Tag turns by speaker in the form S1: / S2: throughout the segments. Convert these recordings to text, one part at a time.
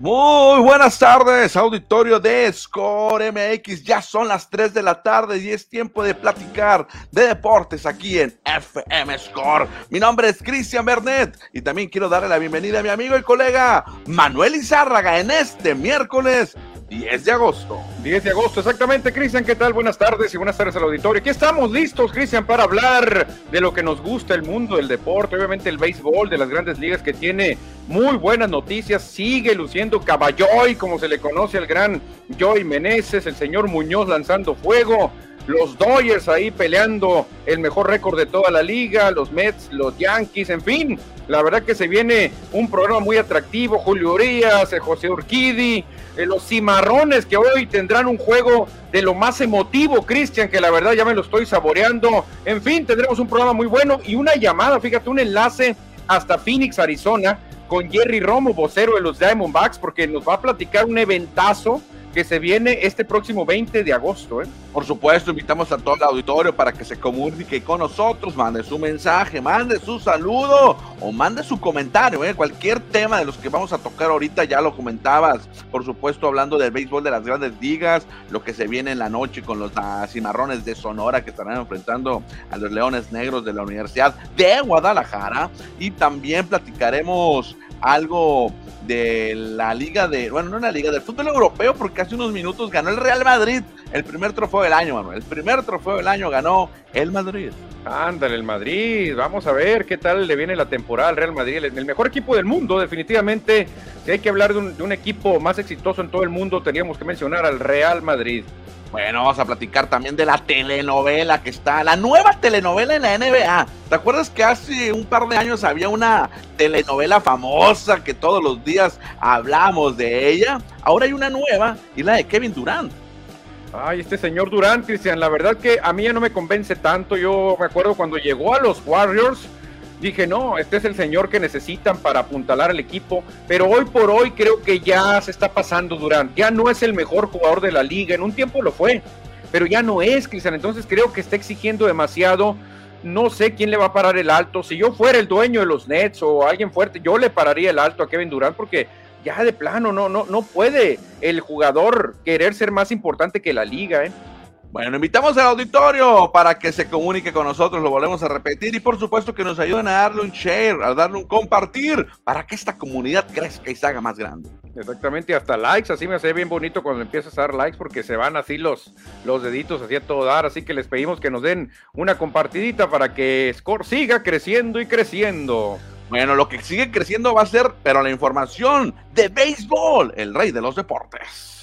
S1: Muy buenas tardes, auditorio de Score MX. Ya son las 3 de la tarde y es tiempo de platicar de deportes aquí en FM Score. Mi nombre es Cristian Bernet y también quiero darle la bienvenida a mi amigo y colega Manuel Izárraga en este miércoles 10 de agosto.
S2: 10 de agosto, exactamente, Cristian. ¿Qué tal? Buenas tardes y buenas tardes al auditorio. Aquí estamos listos, Cristian, para hablar de lo que nos gusta el mundo del deporte, obviamente el béisbol de las grandes ligas que tiene muy buenas noticias. Sigue luciendo Caballoy, como se le conoce al gran Joy Meneses, el señor Muñoz lanzando fuego los Dodgers ahí peleando el mejor récord de toda la liga, los Mets, los Yankees, en fin, la verdad que se viene un programa muy atractivo, Julio Urias, José Urquidi, eh, los Cimarrones que hoy tendrán un juego de lo más emotivo, Cristian, que la verdad ya me lo estoy saboreando, en fin, tendremos un programa muy bueno y una llamada, fíjate, un enlace hasta Phoenix, Arizona, con Jerry Romo, vocero de los Diamondbacks, porque nos va a platicar un eventazo que se viene este próximo 20 de agosto. ¿eh?
S1: Por supuesto, invitamos a todo el auditorio para que se comunique con nosotros, mande su mensaje, mande su saludo o mande su comentario. ¿eh? Cualquier tema de los que vamos a tocar ahorita ya lo comentabas. Por supuesto, hablando del béisbol de las grandes ligas, lo que se viene en la noche con los cimarrones de Sonora que estarán enfrentando a los Leones Negros de la Universidad de Guadalajara. Y también platicaremos algo de la liga de, bueno, no la liga del fútbol europeo, porque hace unos minutos ganó el Real Madrid el primer trofeo del año, Manuel. El primer trofeo del año ganó el Madrid.
S2: Ándale, el Madrid. Vamos a ver qué tal le viene la temporada al Real Madrid. El, mejor equipo del mundo, definitivamente. Si hay que hablar de un, de un equipo más exitoso en todo el mundo, teníamos que mencionar al Real Madrid.
S1: Bueno, vamos a platicar también de la telenovela que está, la nueva telenovela en la NBA. ¿Te acuerdas que hace un par de años había una telenovela famosa que todos los días hablamos de ella? Ahora hay una nueva y la de Kevin Durant.
S2: Ay, este señor Durant, Cristian, la verdad que a mí ya no me convence tanto. Yo me acuerdo cuando llegó a los Warriors, dije, no, este es el señor que necesitan para apuntalar al equipo, pero hoy por hoy creo que ya se está pasando Durant, ya no es el mejor jugador de la liga, en un tiempo lo fue, pero ya no es, Cristian, entonces creo que está exigiendo demasiado, no sé quién le va a parar el alto, si yo fuera el dueño de los Nets o alguien fuerte, yo le pararía el alto a Kevin Durant porque ya de plano no, no, no puede el jugador querer ser más importante que la liga, ¿eh?
S1: Bueno, invitamos al auditorio para que se comunique con nosotros, lo volvemos a repetir y por supuesto que nos ayuden a darle un share, a darle un compartir para que esta comunidad crezca y se haga más grande.
S2: Exactamente, hasta likes, así me hace bien bonito cuando empiezas a dar likes porque se van así los, los deditos así a todo dar, así que les pedimos que nos den una compartidita para que Score siga creciendo y creciendo.
S1: Bueno, lo que sigue creciendo va a ser, pero la información de béisbol, el rey de los deportes.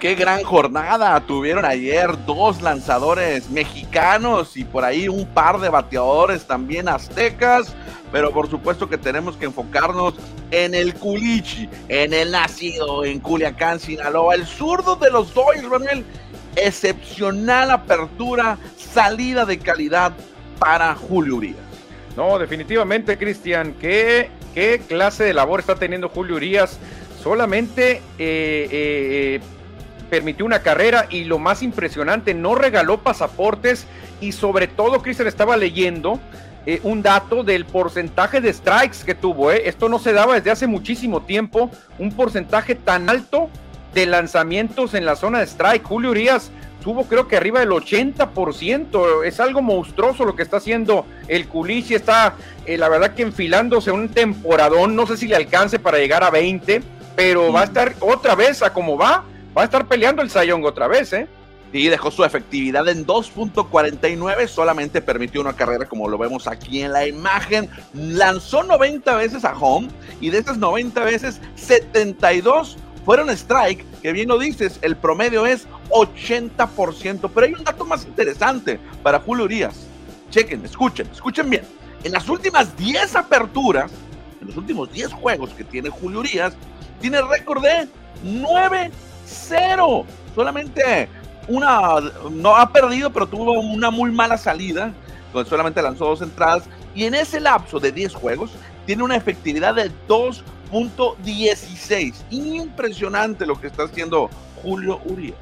S1: Qué gran jornada tuvieron ayer dos lanzadores mexicanos y por ahí un par de bateadores también aztecas, pero por supuesto que tenemos que enfocarnos en el Culichi, en el nacido en Culiacán, Sinaloa, el zurdo de los Dodgers, Manuel. Excepcional apertura, salida de calidad para Julio Urias.
S2: No, definitivamente, Cristian, ¿qué, qué clase de labor está teniendo Julio Urias. Solamente eh, eh, permitió una carrera y lo más impresionante, no regaló pasaportes y sobre todo, Cristian, estaba leyendo eh, un dato del porcentaje de strikes que tuvo. Esto no se daba desde hace muchísimo tiempo, un porcentaje tan alto de lanzamientos en la zona de strike. Julio Urias tuvo creo que arriba del 80%. Es algo monstruoso lo que está haciendo el Culichi. Está, eh, la verdad, que enfilándose un temporadón. No sé si le alcance para llegar a 20, pero va a estar otra vez a como va. Va a estar peleando el Sayong otra vez, ¿eh?
S1: Sí, dejó su efectividad en 2.49, solamente permitió una carrera como lo vemos aquí en la imagen. Lanzó 90 veces a home y de esas 90 veces 72 fueron strike, que bien lo dices, el promedio es 80%. Pero hay un dato más interesante para Julio Urias. Chequen, escuchen, escuchen bien. En las últimas 10 aperturas, en los últimos 10 juegos que tiene Julio Urias, tiene récord de 9-0. Solamente una, no ha perdido, pero tuvo una muy mala salida, donde solamente lanzó dos entradas. Y en ese lapso de 10 juegos, tiene una efectividad de 2 16. Impresionante lo que está haciendo Julio Urias.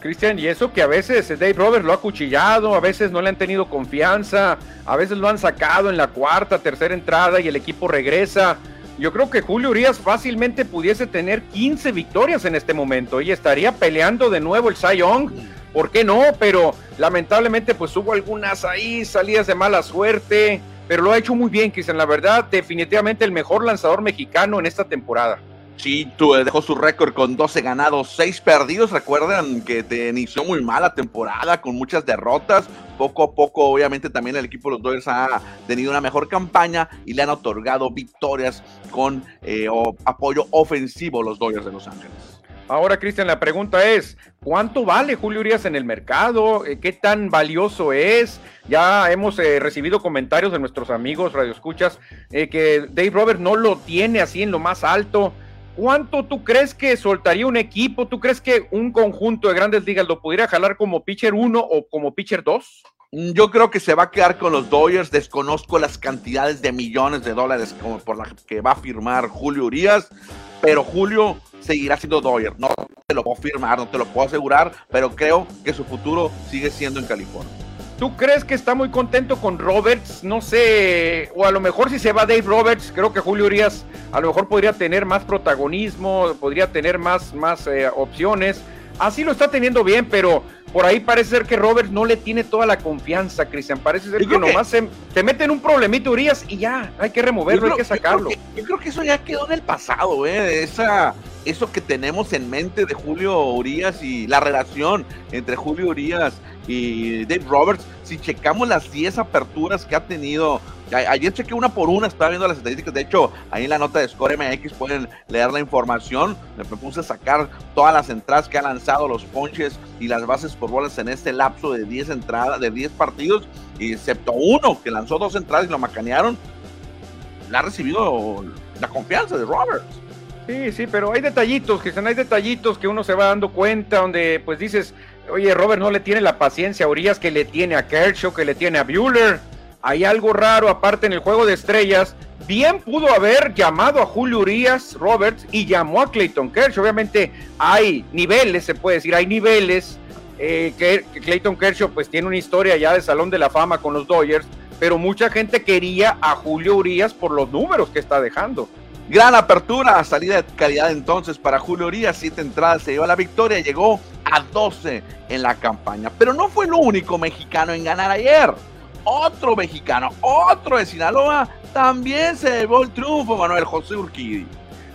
S2: Cristian, y eso que a veces Dave Roberts lo ha cuchillado, a veces no le han tenido confianza, a veces lo han sacado en la cuarta, tercera entrada y el equipo regresa. Yo creo que Julio Urias fácilmente pudiese tener 15 victorias en este momento y estaría peleando de nuevo el Cy Young. ¿Por qué no? Pero lamentablemente pues hubo algunas ahí salidas de mala suerte, pero lo ha hecho muy bien, Cristian. La verdad, definitivamente el mejor lanzador mexicano en esta temporada.
S1: Sí, tú, dejó su récord con 12 ganados, 6 perdidos. Recuerdan que te inició muy mal la temporada con muchas derrotas. Poco a poco, obviamente, también el equipo de los Dodgers ha tenido una mejor campaña y le han otorgado victorias con eh, apoyo ofensivo los Dodgers de Los Ángeles.
S2: Ahora, Cristian, la pregunta es, ¿cuánto vale Julio Urias en el mercado? Eh, ¿Qué tan valioso es? Ya hemos recibido comentarios de nuestros amigos radioescuchas eh, que Dave Robert no lo tiene así en lo más alto. ¿Cuánto tú crees que soltaría un equipo? ¿Tú crees que un conjunto de grandes ligas lo pudiera jalar como pitcher 1 o como pitcher 2?
S1: Mm, yo creo que se va a quedar con los Dodgers. Desconozco las cantidades de millones de dólares por las que va a firmar Julio Urias, pero Julio seguirá siendo Dodger. No te lo puedo firmar, no te lo puedo asegurar, pero creo que su futuro sigue siendo en California.
S2: ¿Tú crees que está muy contento con Roberts? No sé, o a lo mejor si se va Dave Roberts, creo que Julio Urias a lo mejor podría tener más protagonismo, podría tener más, más eh, opciones. Así lo está teniendo bien, pero por ahí parece ser que Roberts no le tiene toda la confianza, Cristian. Parece ser que nomás se, mete en un problemito Urias y ya, hay que removerlo, hay que sacarlo.
S1: Yo creo, que, eso ya quedó en el pasado, ¿eh? Esa, eso que tenemos en mente de Julio Urias y la relación entre Julio Urias y Dave Roberts, si checamos las 10 aperturas que ha tenido, ayer chequé una por una, estaba viendo las estadísticas, de hecho, ahí en la nota de Score MX pueden leer la información, me propuse sacar todas las entradas que ha lanzado, los ponches y las bases por bolas en este lapso de 10 entradas, de 10 partidos, excepto uno que lanzó dos entradas y lo macanearon, le ha recibido la confianza de Roberts.
S2: Sí, sí, pero hay detallitos, que hay detallitos que uno se va dando cuenta, donde pues dices, Oye, Robert no le tiene la paciencia a Urias que le tiene a Kershaw, que le tiene a Bueller. Hay algo raro aparte en el juego de estrellas. Bien pudo haber llamado a Julio Urias Roberts y llamó a Clayton Kershaw. Obviamente hay niveles, se puede decir, hay niveles. Eh, que, Clayton Kershaw pues tiene una historia ya de Salón de la Fama con los Dodgers, pero mucha gente quería a Julio Urias por los números que está dejando.
S1: Gran apertura, salida de calidad entonces para Julio Urias, siete entradas, se lleva la victoria, llegó a 12 en la campaña. Pero no fue el único mexicano en ganar ayer. Otro mexicano, otro de Sinaloa, también se llevó el triunfo, Manuel José Urquidi.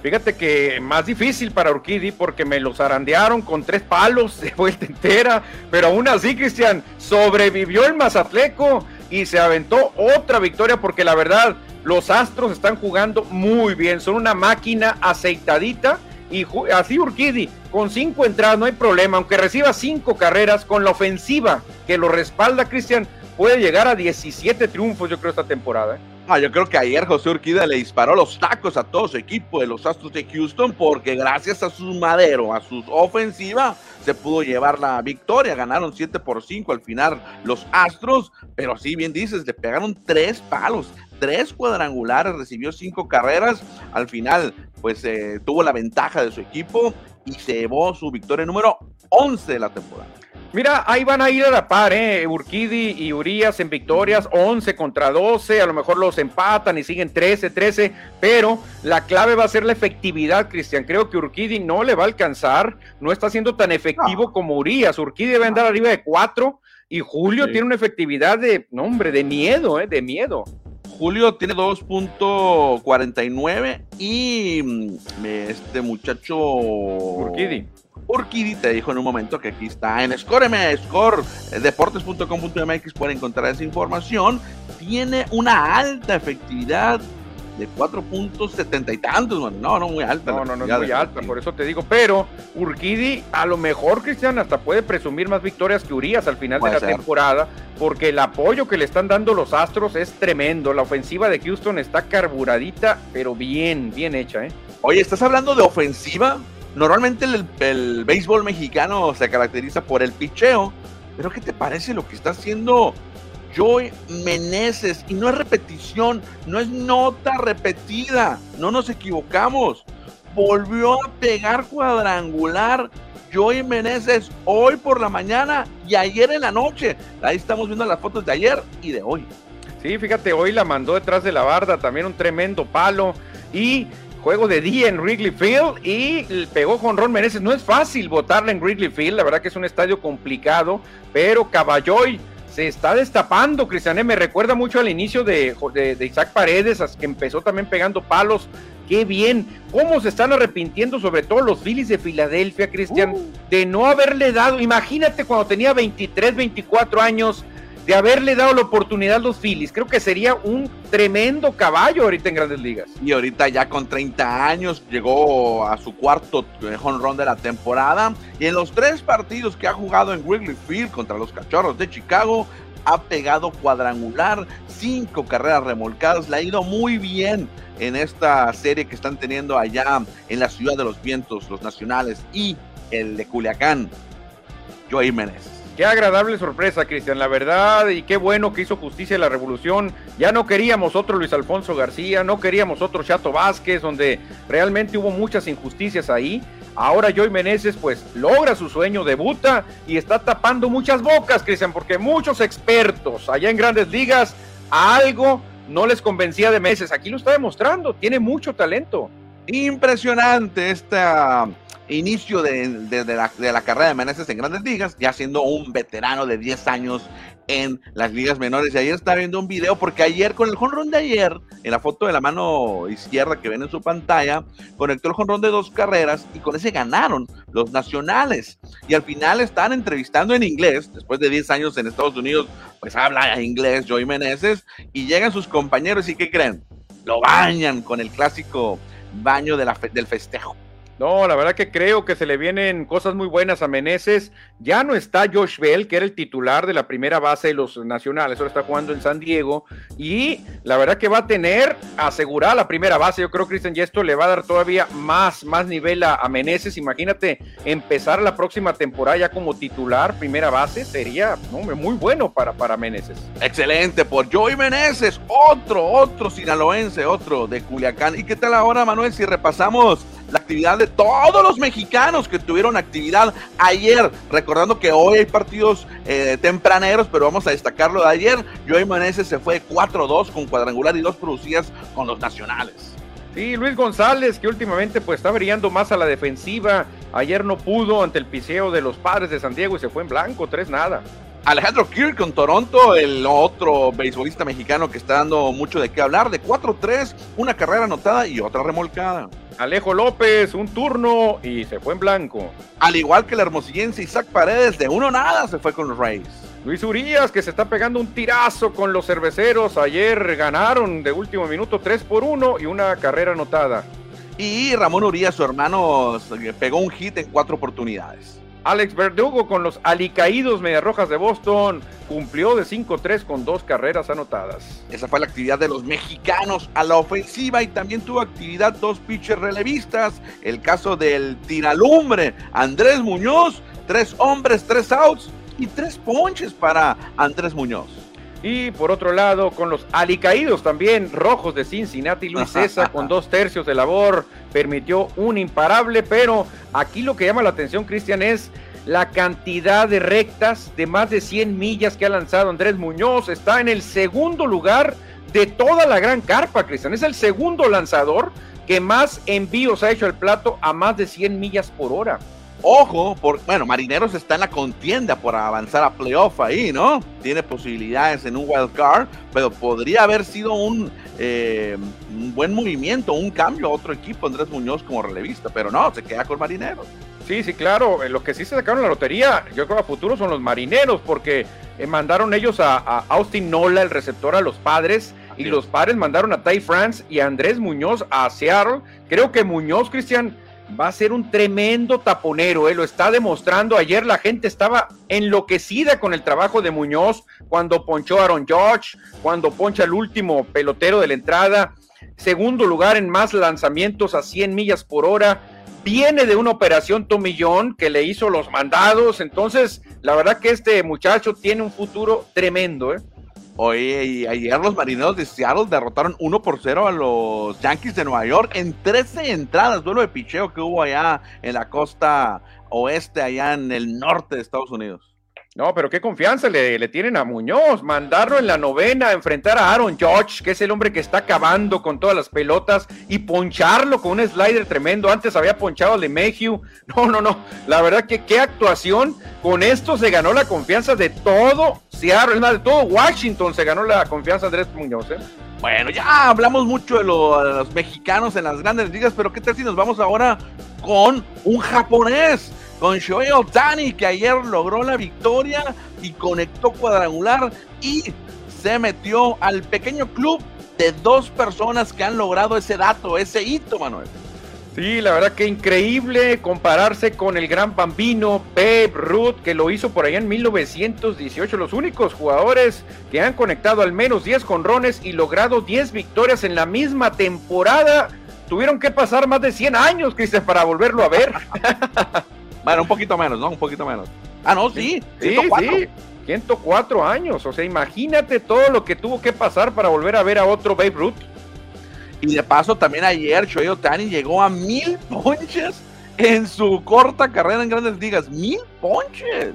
S2: Fíjate que más difícil para Urquidi porque me los arandearon con tres palos de vuelta entera, pero aún así, Cristian, sobrevivió el Mazatleco y se aventó otra victoria porque la verdad los Astros están jugando muy bien, son una máquina aceitadita y así Urquidi con cinco entradas no hay problema, aunque reciba cinco carreras con la ofensiva que lo respalda Cristian puede llegar a 17 triunfos yo creo esta temporada. ¿eh?
S1: Ah, yo creo que ayer José Urquida le disparó los tacos a todo su equipo de los Astros de Houston porque gracias a su madero, a su ofensiva, se pudo llevar la victoria. Ganaron 7 por 5 al final los Astros, pero sí, bien dices, le pegaron tres palos, tres cuadrangulares, recibió cinco carreras. Al final, pues eh, tuvo la ventaja de su equipo y se llevó su victoria número 11 de la temporada.
S2: Mira, ahí van a ir a la par, ¿eh? Urquidi y Urias en victorias, 11 contra 12, a lo mejor los empatan y siguen 13, 13, pero la clave va a ser la efectividad, Cristian. Creo que Urquidi no le va a alcanzar, no está siendo tan efectivo como Urias. Urquidi debe andar arriba de 4 y Julio tiene una efectividad de, no hombre, de miedo, ¿eh? De miedo.
S1: Julio tiene 2.49 y mm, este muchacho
S2: Urquidi
S1: Urquidi te dijo en un momento que aquí está en Score, Score, deportes.com.mx pueden encontrar esa información. Tiene una alta efectividad de 4.70 y tantos, no, no muy alta.
S2: No, no, no es muy alta, por eso te digo, pero Urquidi a lo mejor, Cristian, hasta puede presumir más victorias que Urias al final de la temporada, porque el apoyo que le están dando los Astros es tremendo, la ofensiva de Houston está carburadita, pero bien, bien hecha, ¿eh?
S1: Oye, ¿estás hablando de ofensiva? Normalmente el, béisbol mexicano se caracteriza por el picheo, pero ¿qué te parece lo que está haciendo Joy Meneses? Y no es repetición, no es nota repetida, no nos equivocamos. Volvió a pegar cuadrangular Joey Meneses hoy por la mañana y ayer en la noche. Ahí estamos viendo las fotos de ayer y de hoy.
S2: Sí, fíjate, hoy la mandó detrás de la barda, también un tremendo palo. Y juego de día en Wrigley Field y pegó con Ron Meneses. No es fácil votarle en Wrigley Field, la verdad que es un estadio complicado, pero Caballoy se está destapando, Cristian. Me recuerda mucho al inicio de, de, Isaac Paredes, que empezó también pegando palos. Qué bien, cómo se están arrepintiendo, sobre todo los Phillies de Filadelfia, Cristian, uh. de no haberle dado. Imagínate cuando tenía 23, 24 años de haberle dado la oportunidad a los Phillies. Creo que sería un tremendo caballo ahorita en Grandes Ligas.
S1: Y ahorita ya con 30 años llegó a su cuarto home run de la temporada. Y en los tres partidos que ha jugado en Wrigley Field contra los Cachorros de Chicago, ha pegado cuadrangular, cinco carreras remolcadas, le ha ido muy bien en esta serie que están teniendo allá en la ciudad de los vientos, los nacionales y el de Culiacán. Joey Jiménez.
S2: Qué agradable sorpresa, Cristian, la verdad, y qué bueno que hizo justicia la revolución. Ya no queríamos otro Luis Alfonso García, no queríamos otro Chato Vázquez, donde realmente hubo muchas injusticias ahí. Ahora Joy Meneses pues logra su sueño, debuta y está tapando muchas bocas, Cristian, porque muchos expertos allá en grandes ligas algo no les convencía de meses. Aquí lo está demostrando, tiene mucho talento.
S1: Impresionante esta inicio de, la, carrera de Meneses en grandes ligas, ya siendo un veterano de 10 años en las ligas menores. Y ayer estaba viendo un video porque ayer con el jonrón de ayer, en la foto de la mano izquierda que ven en su pantalla, conectó el jonrón de dos carreras y con ese ganaron los nacionales. Y al final están entrevistando en inglés, después de 10 años en Estados Unidos, pues habla inglés Joey Meneses y llegan sus compañeros y ¿qué creen? Lo bañan con el clásico baño de la del festejo.
S2: No, la verdad que creo que se le vienen cosas muy buenas a Meneses. Ya no está Josh Bell, que era el titular de la primera base de los nacionales, ahora está jugando en San Diego. Y la verdad que va a tener asegurada la primera base. Yo creo, Cristian, y esto le va a dar todavía más, más nivel a, Meneses. Imagínate empezar la próxima temporada ya como titular, primera base, sería muy bueno para, para Meneses.
S1: Excelente por Joey Meneses, otro, otro sinaloense, otro de Culiacán. ¿Y qué tal ahora, Manuel, si repasamos? La actividad de todos los mexicanos que tuvieron actividad ayer. Recordando que hoy hay partidos eh, tempraneros, pero vamos a destacarlo de ayer. Joey Meneses se fue 4-2 con cuadrangular y dos producidas con los nacionales.
S2: Sí, Luis González, que últimamente pues está brillando más a la defensiva. Ayer no pudo ante el piseo de los padres de San Diego y se fue en blanco, tres nada.
S1: Alejandro Kirk con Toronto, el otro beisbolista mexicano que está dando mucho de qué hablar, de 4-3, una carrera anotada y otra remolcada.
S2: Alejo López, un turno y se fue en blanco.
S1: Al igual que el hermosillense Isaac Paredes, de uno nada se fue con los Rays.
S2: Luis Urias, que se está pegando un tirazo con los cerveceros. Ayer ganaron de último minuto 3 por 1 y una carrera anotada.
S1: Y Ramón Urias, su hermano, pegó un hit en cuatro oportunidades.
S2: Alex Verdugo con los alicaídos Mediarrojas de Boston cumplió de 5-3 con dos carreras anotadas.
S1: Esa fue la actividad de los mexicanos a la ofensiva y también tuvo actividad dos pitchers relevistas. El caso del tiralumbre Andrés Muñoz, tres hombres, tres outs y tres ponches para Andrés Muñoz.
S2: Y por otro lado, con los alicaídos también, rojos de Cincinnati, Luis César con dos tercios de labor, permitió un imparable, pero aquí lo que llama la atención, Cristian, es la cantidad de rectas de más de 100 millas que ha lanzado Andrés Muñoz. Está en el segundo lugar de toda la gran carpa, Cristian. Es el segundo lanzador que más envíos ha hecho al plato a más de 100 millas por hora.
S1: Ojo, por, bueno, Marineros está en la contienda por avanzar a playoff ahí, ¿no? Tiene posibilidades en un wild card, pero podría haber sido un, eh, un buen movimiento, un cambio a otro equipo, Andrés Muñoz como relevista, pero no, se queda con Marineros.
S2: Sí, sí, claro. Los que sí se sacaron la lotería, yo creo a futuro son los marineros, porque eh, mandaron ellos a, Austin Nola, el receptor, a los padres, y los padres mandaron a Ty France y a Andrés Muñoz a Seattle. Creo que Muñoz, Cristian, va a ser un tremendo taponero, ¿eh? lo está demostrando. Ayer la gente estaba enloquecida con el trabajo de Muñoz cuando ponchó a Aaron George, cuando poncha el último pelotero de la entrada. Segundo lugar en más lanzamientos a 100 millas por hora. Viene de una operación tomillón que le hizo los mandados. Entonces, la verdad que este muchacho tiene un futuro tremendo. ¿eh?
S1: Oye, y ayer los marineros de Seattle derrotaron 1 por 0 a los Yankees de Nueva York en 13 entradas, duelo de picheo que hubo allá en la costa oeste allá en el norte de Estados Unidos.
S2: No, pero qué confianza le, tienen a Muñoz. Mandarlo en la novena a enfrentar a Aaron George, que es el hombre que está acabando con todas las pelotas, y poncharlo con un slider tremendo. Antes había ponchado al de Mayhew. No, no, no. La verdad que qué actuación. Con esto se ganó la confianza de todo Seattle, de todo Washington se ganó la confianza de Andrés Muñoz. ¿eh?
S1: Bueno, ya hablamos mucho de, los mexicanos en las grandes ligas, pero ¿qué tal si nos vamos ahora con un japonés? Con Shohei Otani, que ayer logró la victoria y conectó cuadrangular y se metió al pequeño club de dos personas que han logrado ese dato, ese hito, Manuel.
S2: Sí, la verdad que increíble compararse con el gran bambino Babe Ruth, que lo hizo por allá en 1918. Los únicos jugadores que han conectado al menos 10 conrones y logrado 10 victorias en la misma temporada. Tuvieron que pasar más de 100 años, Cristian, para volverlo a ver.
S1: Bueno, un poquito menos, ¿no? Un poquito menos. Ah, no, sí.
S2: Sí, 104. sí. 104 años. O sea, imagínate todo lo que tuvo que pasar para volver a ver a otro Babe Ruth.
S1: Y de paso, también ayer Shohei Otani llegó a mil ponches en su corta carrera en grandes ligas. Mil ponches.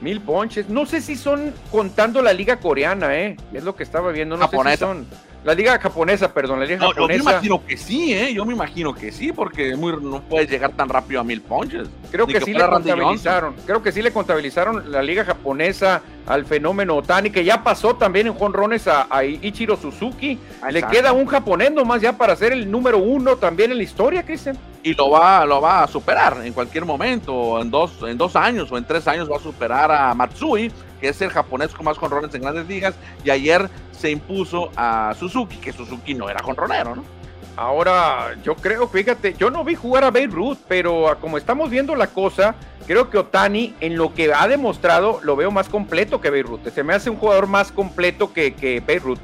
S2: Mil ponches. No sé si son contando la liga coreana, ¿eh? Es lo que estaba viendo. No sé si son. La liga japonesa, perdón, la liga japonesa. Yo me
S1: imagino que sí, ¿eh? Yo me imagino que sí, porque muy, no puedes llegar tan rápido a mil ponches.
S2: Creo que, sí le contabilizaron. Creo que sí le contabilizaron la liga japonesa al fenómeno Otani, que ya pasó también en jonrones a, a Ichiro Suzuki. Le queda un japonés nomás ya para ser el número uno también en la historia, Cristian.
S1: Y lo va, lo va a superar en cualquier momento, en dos, en dos años o en tres años va a superar a Matsui, que es el japonés con más jonrones en grandes ligas, y ayer se impuso a Suzuki, que Suzuki no era jonronero, ¿no?
S2: Ahora, yo creo, fíjate, yo no vi jugar a Babe Ruth, pero como estamos viendo la cosa, creo que Otani, en lo que ha demostrado, lo veo más completo que Babe Ruth. Se me hace un jugador más completo que, que Babe Ruth.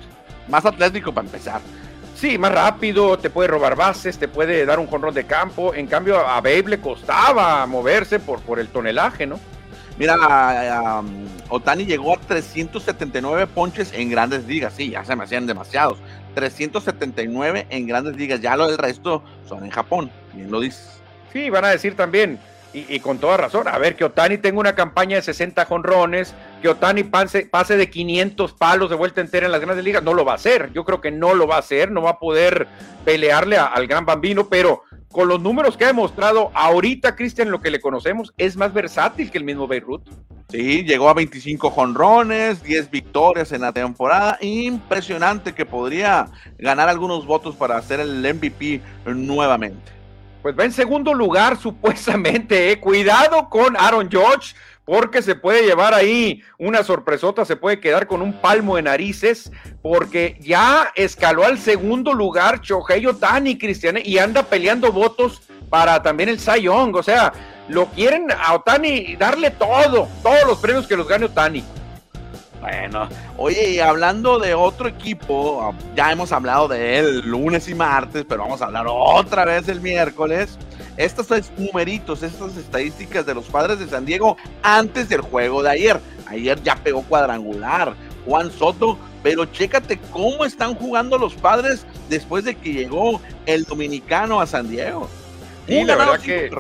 S1: Más atlético para empezar.
S2: Sí, más rápido, te puede robar bases, te puede dar un jonrón de campo. En cambio, a Babe le costaba moverse por, por el tonelaje, ¿no?
S1: Mira, Otani llegó a 379 ponches en grandes ligas. Sí, ya se me hacían demasiados. 379 en grandes ligas. Ya lo del resto son en Japón. Bien lo dices.
S2: Sí, van a decir también, y, con toda razón, a ver, que Otani tenga una campaña de 60 jonrones, que Otani pase, pase de 500 palos de vuelta entera en las grandes ligas. No lo va a hacer. Yo creo que no lo va a hacer. No va a poder pelearle al gran bambino, pero con los números que ha demostrado ahorita, Cristian, lo que le conocemos, es más versátil que el mismo Beirut.
S1: Sí, llegó a 25 jonrones, 10 victorias en la temporada. Impresionante que podría ganar algunos votos para hacer el MVP nuevamente.
S2: Pues va en segundo lugar, supuestamente. ¿eh? Cuidado con Aaron George porque se puede llevar ahí una sorpresota, se puede quedar con un palmo de narices, porque ya escaló al segundo lugar Shohei Otani, Cristian, y anda peleando votos para también el Cy o sea, lo quieren a Otani darle todo, todos los premios que los gane Otani.
S1: Bueno, oye, y hablando de otro equipo, ya hemos hablado de él lunes y martes, pero vamos a hablar otra vez el miércoles estos numeritos, estas estadísticas de los padres de San Diego antes del juego de ayer. Ayer ya pegó cuadrangular Juan Soto, pero chécate cómo están jugando los padres después de que llegó el dominicano a San Diego.
S2: Y la verdad que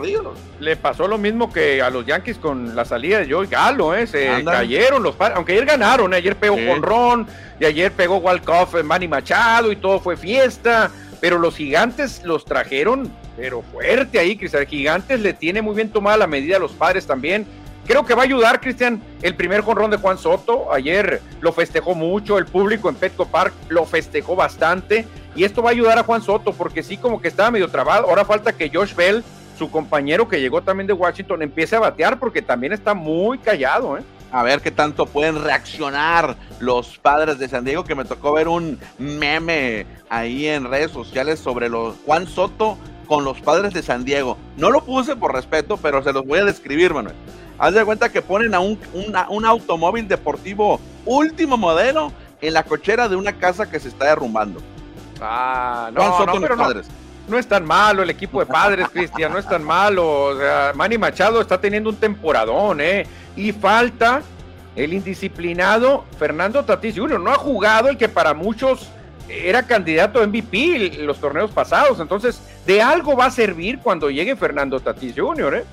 S2: le pasó lo mismo que a los Yankees con la salida de Joey Galo, ¿eh? se cayeron los padres, aunque ayer ganaron, ¿eh? ayer pegó con Ron y ayer pegó Walcoff en Manny Machado y todo fue fiesta, pero los gigantes los trajeron pero fuerte ahí, Cristian. Gigantes le tiene muy bien tomada la medida a los padres también. Creo que va a ayudar, Cristian, el primer jonrón de Juan Soto. Ayer lo festejó mucho, el público en Petco Park lo festejó bastante. Y esto va a ayudar a Juan Soto, porque sí, como que estaba medio trabado. Ahora falta que Josh Bell, su compañero que llegó también de Washington, empiece a batear, porque también está muy callado, ¿eh?
S1: A ver qué tanto pueden reaccionar los padres de San Diego, que me tocó ver un meme ahí en redes sociales sobre los Juan Soto con los padres de San Diego. No lo puse por respeto, pero se los voy a describir, Manuel. Haz de cuenta que ponen a un, un automóvil deportivo último modelo en la cochera de una casa que se está derrumbando.
S2: Ah, no, no, pero no, no, es tan malo el equipo de padres, Cristian, no es tan malo. O sea, Manny Machado está teniendo un temporadón, ¿eh? Y falta el indisciplinado Fernando Tatis Jr. No ha jugado el que para muchos era candidato a MVP los torneos pasados. Entonces, de algo va a servir cuando llegue Fernando Tatis Jr., ¿eh?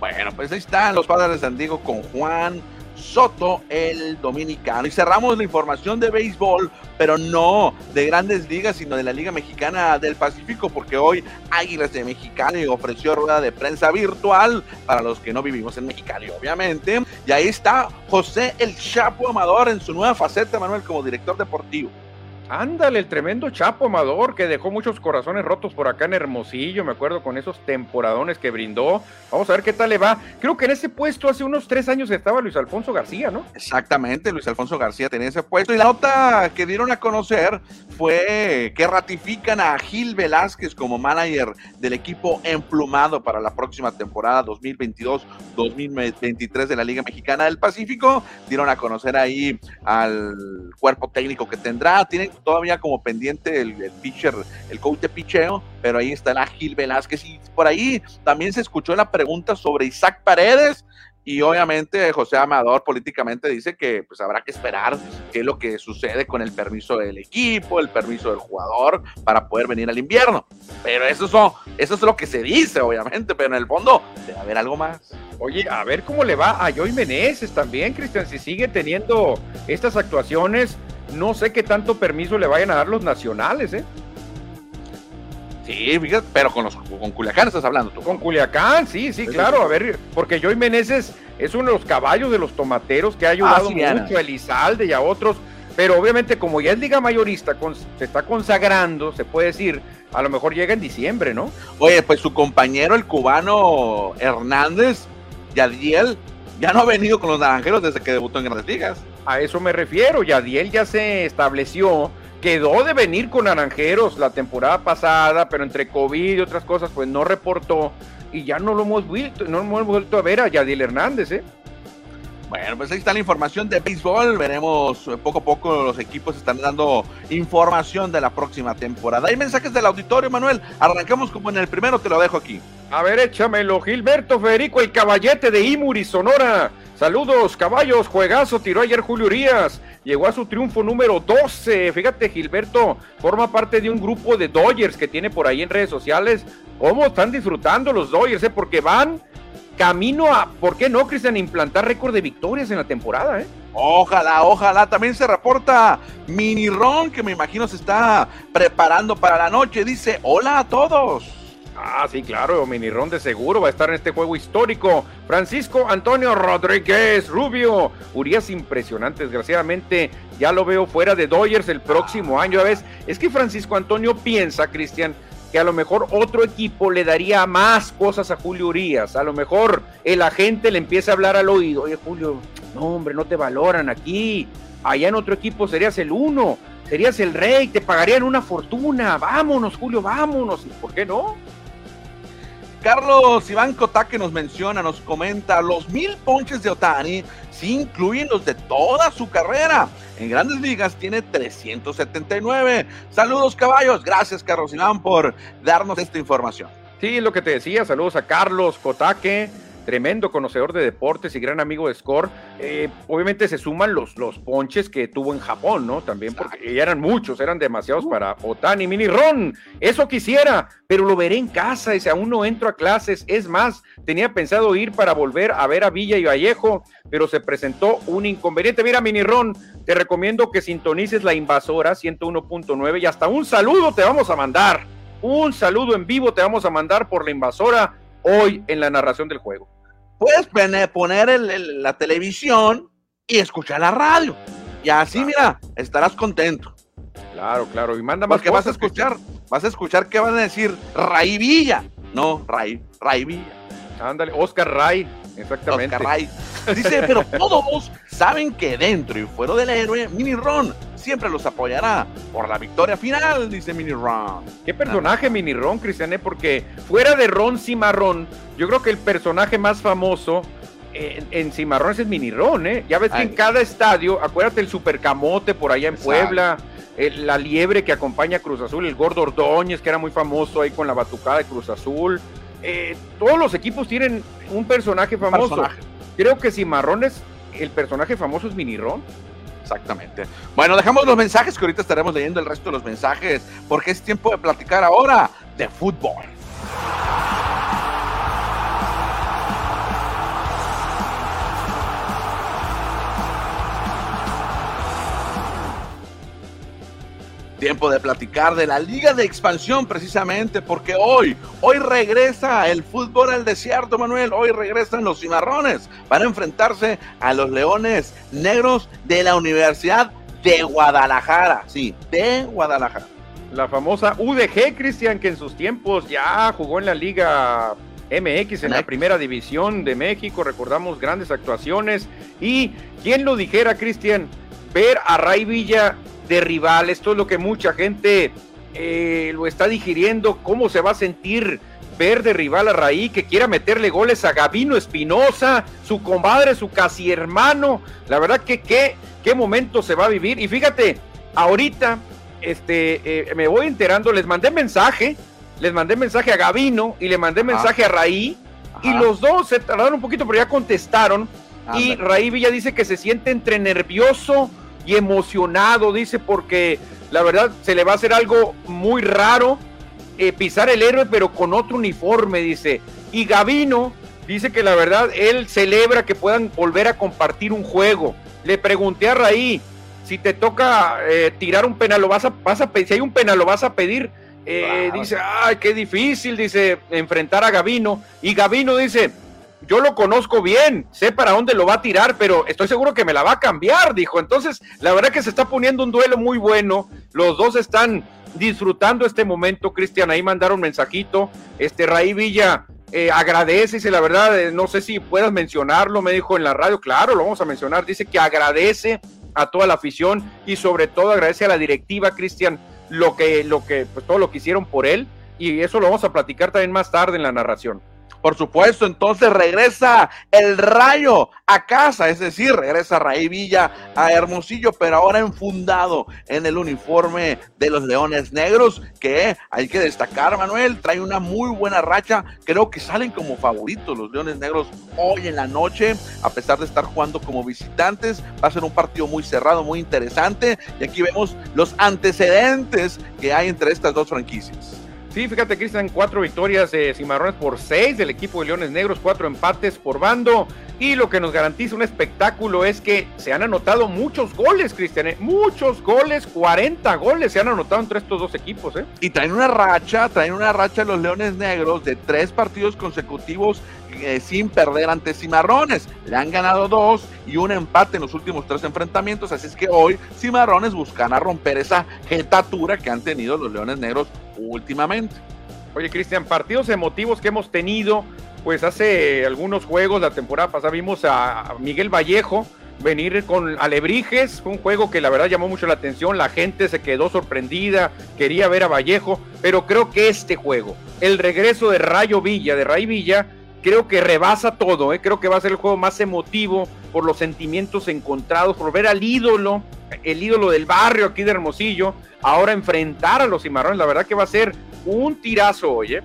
S1: Bueno, pues ahí están los padres de San Diego con Juan, Soto, el dominicano. Y cerramos la información de béisbol, pero no de grandes ligas, sino de la Liga Mexicana del Pacífico, porque hoy Águilas de Mexicali ofreció rueda de prensa virtual para los que no vivimos en Mexicali, obviamente. Y ahí está José El Chapo Amador en su nueva faceta, Manuel, como director deportivo.
S2: Ándale, el tremendo Chapo Amador que dejó muchos corazones rotos por acá en Hermosillo, me acuerdo con esos temporadones que brindó. Vamos a ver qué tal le va. Creo que en ese puesto hace unos tres años estaba Luis Alfonso García, ¿no?
S1: Exactamente, Luis Alfonso García tenía ese puesto. Y la nota que dieron a conocer fue que ratifican a Gil Velázquez como manager del equipo emplumado para la próxima temporada 2022-2023 de la Liga Mexicana del Pacífico. Dieron a conocer ahí al cuerpo técnico que tendrá. Tienen todavía como pendiente el, pitcher, el coach de picheo, pero ahí está la Gil Velázquez y por ahí también se escuchó la pregunta sobre Isaac Paredes y obviamente José Amador políticamente dice que pues habrá que esperar qué es lo que sucede con el permiso del equipo, el permiso del jugador para poder venir al invierno. Pero eso es, eso es lo que se dice, obviamente, pero en el fondo debe haber algo más.
S2: Oye, a ver cómo le va a Joy Meneses también, Cristian, si sigue teniendo estas actuaciones no sé qué tanto permiso le vayan a dar los nacionales, ¿eh?
S1: Sí, pero con, los, con Culiacán estás hablando tú.
S2: Con Culiacán, sí, sí, claro. A ver, porque Joy Meneses es uno de los caballos de los tomateros que ha ayudado ah, mucho a Elizalde y a otros. Pero obviamente, como ya es Liga Mayorista, se está consagrando, se puede decir, a lo mejor llega en diciembre, ¿no?
S1: Oye, pues su compañero, el cubano Hernández, Yadiel, ya no ha venido con los naranjeros desde que debutó en Grandes Ligas.
S2: A eso me refiero, Yadiel ya se estableció, quedó de venir con Naranjeros la temporada pasada, pero entre COVID y otras cosas, pues no reportó y ya no lo hemos vuelto, no hemos vuelto a ver a Yadiel Hernández, ¿eh?
S1: Bueno, pues ahí está la información de béisbol. Veremos eh, poco a poco los equipos están dando información de la próxima temporada. Hay mensajes del auditorio, Manuel. Arrancamos como en el primero, te lo dejo aquí.
S2: A ver, échamelo. Gilberto Federico, el caballete de Imuri, Sonora. Saludos, caballos. Juegazo tiró ayer Julio Urias. Llegó a su triunfo número 12. Fíjate, Gilberto forma parte de un grupo de Dodgers que tiene por ahí en redes sociales. ¿Cómo están disfrutando los Dodgers? Eh? Porque van camino a, ¿por qué no, Cristian, implantar récord de victorias en la temporada? Eh?
S1: Ojalá, ojalá. También se reporta Mini Ron, que me imagino se está preparando para la noche. Dice, hola a todos.
S2: Ah, sí, claro, Mini Ron de seguro va a estar en este juego histórico. Francisco Antonio Rodríguez Rubio. Urias impresionante, desgraciadamente ya lo veo fuera de Dodgers el próximo año. ¿Ves? Es que Francisco Antonio piensa, Cristian, que a lo mejor otro equipo le daría más cosas a Julio Urias. A lo mejor el agente le empieza a hablar al oído, oye Julio, no hombre, no te valoran aquí. Allá en otro equipo serías el uno, serías el rey, te pagarían una fortuna. Vámonos, Julio, vámonos. ¿Por qué no?
S1: Carlos Iván Kotaque nos menciona, nos comenta, los mil ponches de Otani sí incluyen los de toda su carrera. En grandes ligas tiene 379. Saludos caballos, gracias Carlos Iván por darnos esta información.
S2: Sí, lo que te decía, saludos a Carlos Kotaque tremendo conocedor de deportes y gran amigo de Score. Eh, obviamente se suman los, los ponches que tuvo en Japón, ¿no? También porque ya eran muchos, eran demasiados uh. para Otani, Mini Ron. Eso quisiera, pero lo veré en casa, ese aún no entro a clases. Es más, tenía pensado ir para volver a ver a Villa y Vallejo, pero se presentó un inconveniente. Mira, Mini Ron, te recomiendo que sintonices la invasora 101.9 y hasta un saludo te vamos a mandar. Un saludo en vivo te vamos a mandar por la invasora hoy en la narración del juego
S1: puedes poner la televisión y escuchar la radio. Y así, mira, estarás contento.
S2: Claro, claro. Y manda más
S1: Porque vas a escuchar, vas a escuchar que van a decir Ray Villa. No, Ray, Ray Villa.
S2: Ándale, Oscar Ray, exactamente.
S1: Oscar Ray. Dice, pero todos saben que dentro y fuera del héroe, Mini Ron siempre los apoyará por la victoria final, dice Mini Ron.
S2: ¿Qué personaje Mini Ron, Cristiané? Porque fuera de Ron Cimarrón, yo creo que el personaje más famoso en, Cimarrón es Mini Ron, ¿eh? Ya ves que en cada estadio, acuérdate el Supercamote por allá en Puebla, la liebre que acompaña a Cruz Azul, el Gordo Ordóñez, que era muy famoso ahí con la batucada de Cruz Azul. Eh, todos los equipos tienen un personaje famoso. Creo que Cimarrón es el personaje famoso es Mini Ron.
S1: Exactamente. Bueno, dejamos los mensajes que ahorita estaremos leyendo el resto de los mensajes porque es tiempo de platicar ahora de fútbol. Tiempo de platicar de la Liga de Expansión precisamente porque hoy, hoy regresa el fútbol al desierto, Manuel. Hoy regresan los cimarrones para enfrentarse a los leones negros de la Universidad de Guadalajara. Sí, de Guadalajara.
S2: La famosa UDG, Cristian, que en sus tiempos ya jugó en la Liga MX en la primera división de México, recordamos grandes actuaciones. Y quién lo dijera, Cristian, ver a Ray Villa de rival. Esto es lo que mucha gente eh, lo está digiriendo. ¿Cómo se va a sentir ver de rival a Raí que quiera meterle goles a Gavino Espinosa, su compadre, su casi hermano? La verdad que qué, qué momento se va a vivir. Y fíjate, ahorita este, eh, me voy enterando, les mandé mensaje, les mandé mensaje a Gavino y le mandé mensaje a Raí. Y los dos se tardaron un poquito, pero ya contestaron. Y Raí Villa dice que se siente entre nervioso y emocionado, dice, porque la verdad se le va a hacer algo muy raro eh, pisar el héroe, pero con otro uniforme, dice. Y Gavino dice que la verdad él celebra que puedan volver a compartir un juego. Le pregunté a Raí, si te toca eh, tirar un penal, lo vas a, vas a si hay un penal, lo vas a pedir. Eh, dice, ay, qué difícil, dice, enfrentar a Gavino. Y Gavino dice, yo lo conozco bien, sé para dónde lo va a tirar, pero estoy seguro que me la va a cambiar, dijo. Entonces, la verdad que se está poniendo un duelo muy bueno. Los dos están disfrutando este momento, Cristian. Ahí mandaron mensajito. Este Raí Villa eh, agradece, dice la verdad, eh, no sé si puedas mencionarlo, me dijo en la radio. Claro, lo vamos a mencionar. Dice que agradece a toda la afición y sobre todo agradece a la directiva, Cristian, lo que, lo que, pues todo lo que hicieron por él. Y eso lo vamos a platicar también más tarde en la narración.
S1: Por supuesto, entonces regresa el Rayo a casa, es decir, regresa Raí Villa a Hermosillo, pero ahora enfundado en el uniforme de los Leones Negros, que hay que destacar, Manuel, trae una muy buena racha. Creo que salen como favoritos los Leones Negros hoy en la noche, a pesar de estar jugando como visitantes. Va a ser un partido muy cerrado, muy interesante. Y aquí vemos los antecedentes que hay entre estas dos franquicias.
S2: Sí, fíjate, Cristian, cuatro victorias de Cimarrones por seis del equipo de Leones Negros, cuatro empates por bando. Y lo que nos garantiza un espectáculo es que se han anotado muchos goles, Cristian. ¿eh? Muchos goles, 40 goles se han anotado entre estos dos equipos. ¿eh?
S1: Y traen una racha, traen una racha los Leones Negros de tres partidos consecutivos eh, sin perder ante Cimarrones. Le han ganado dos y un empate en los últimos tres enfrentamientos. Así es que hoy Cimarrones buscan a romper esa jetatura que han tenido los Leones Negros últimamente.
S2: Oye, Cristian, partidos emotivos que hemos tenido, pues hace algunos juegos, la temporada pasada vimos a Miguel Vallejo venir con Alebrijes, un juego que la verdad llamó mucho la atención, la gente se quedó sorprendida, quería ver a Vallejo, pero creo que este juego, el regreso de Rayo Villa, de Ray Villa, creo que rebasa todo, ¿eh? creo que va a ser el juego más emotivo por los sentimientos encontrados, por ver al ídolo, el ídolo del barrio aquí de Hermosillo, ahora enfrentar a los cimarrones, la verdad que va a ser un tirazo hoy, ¿eh?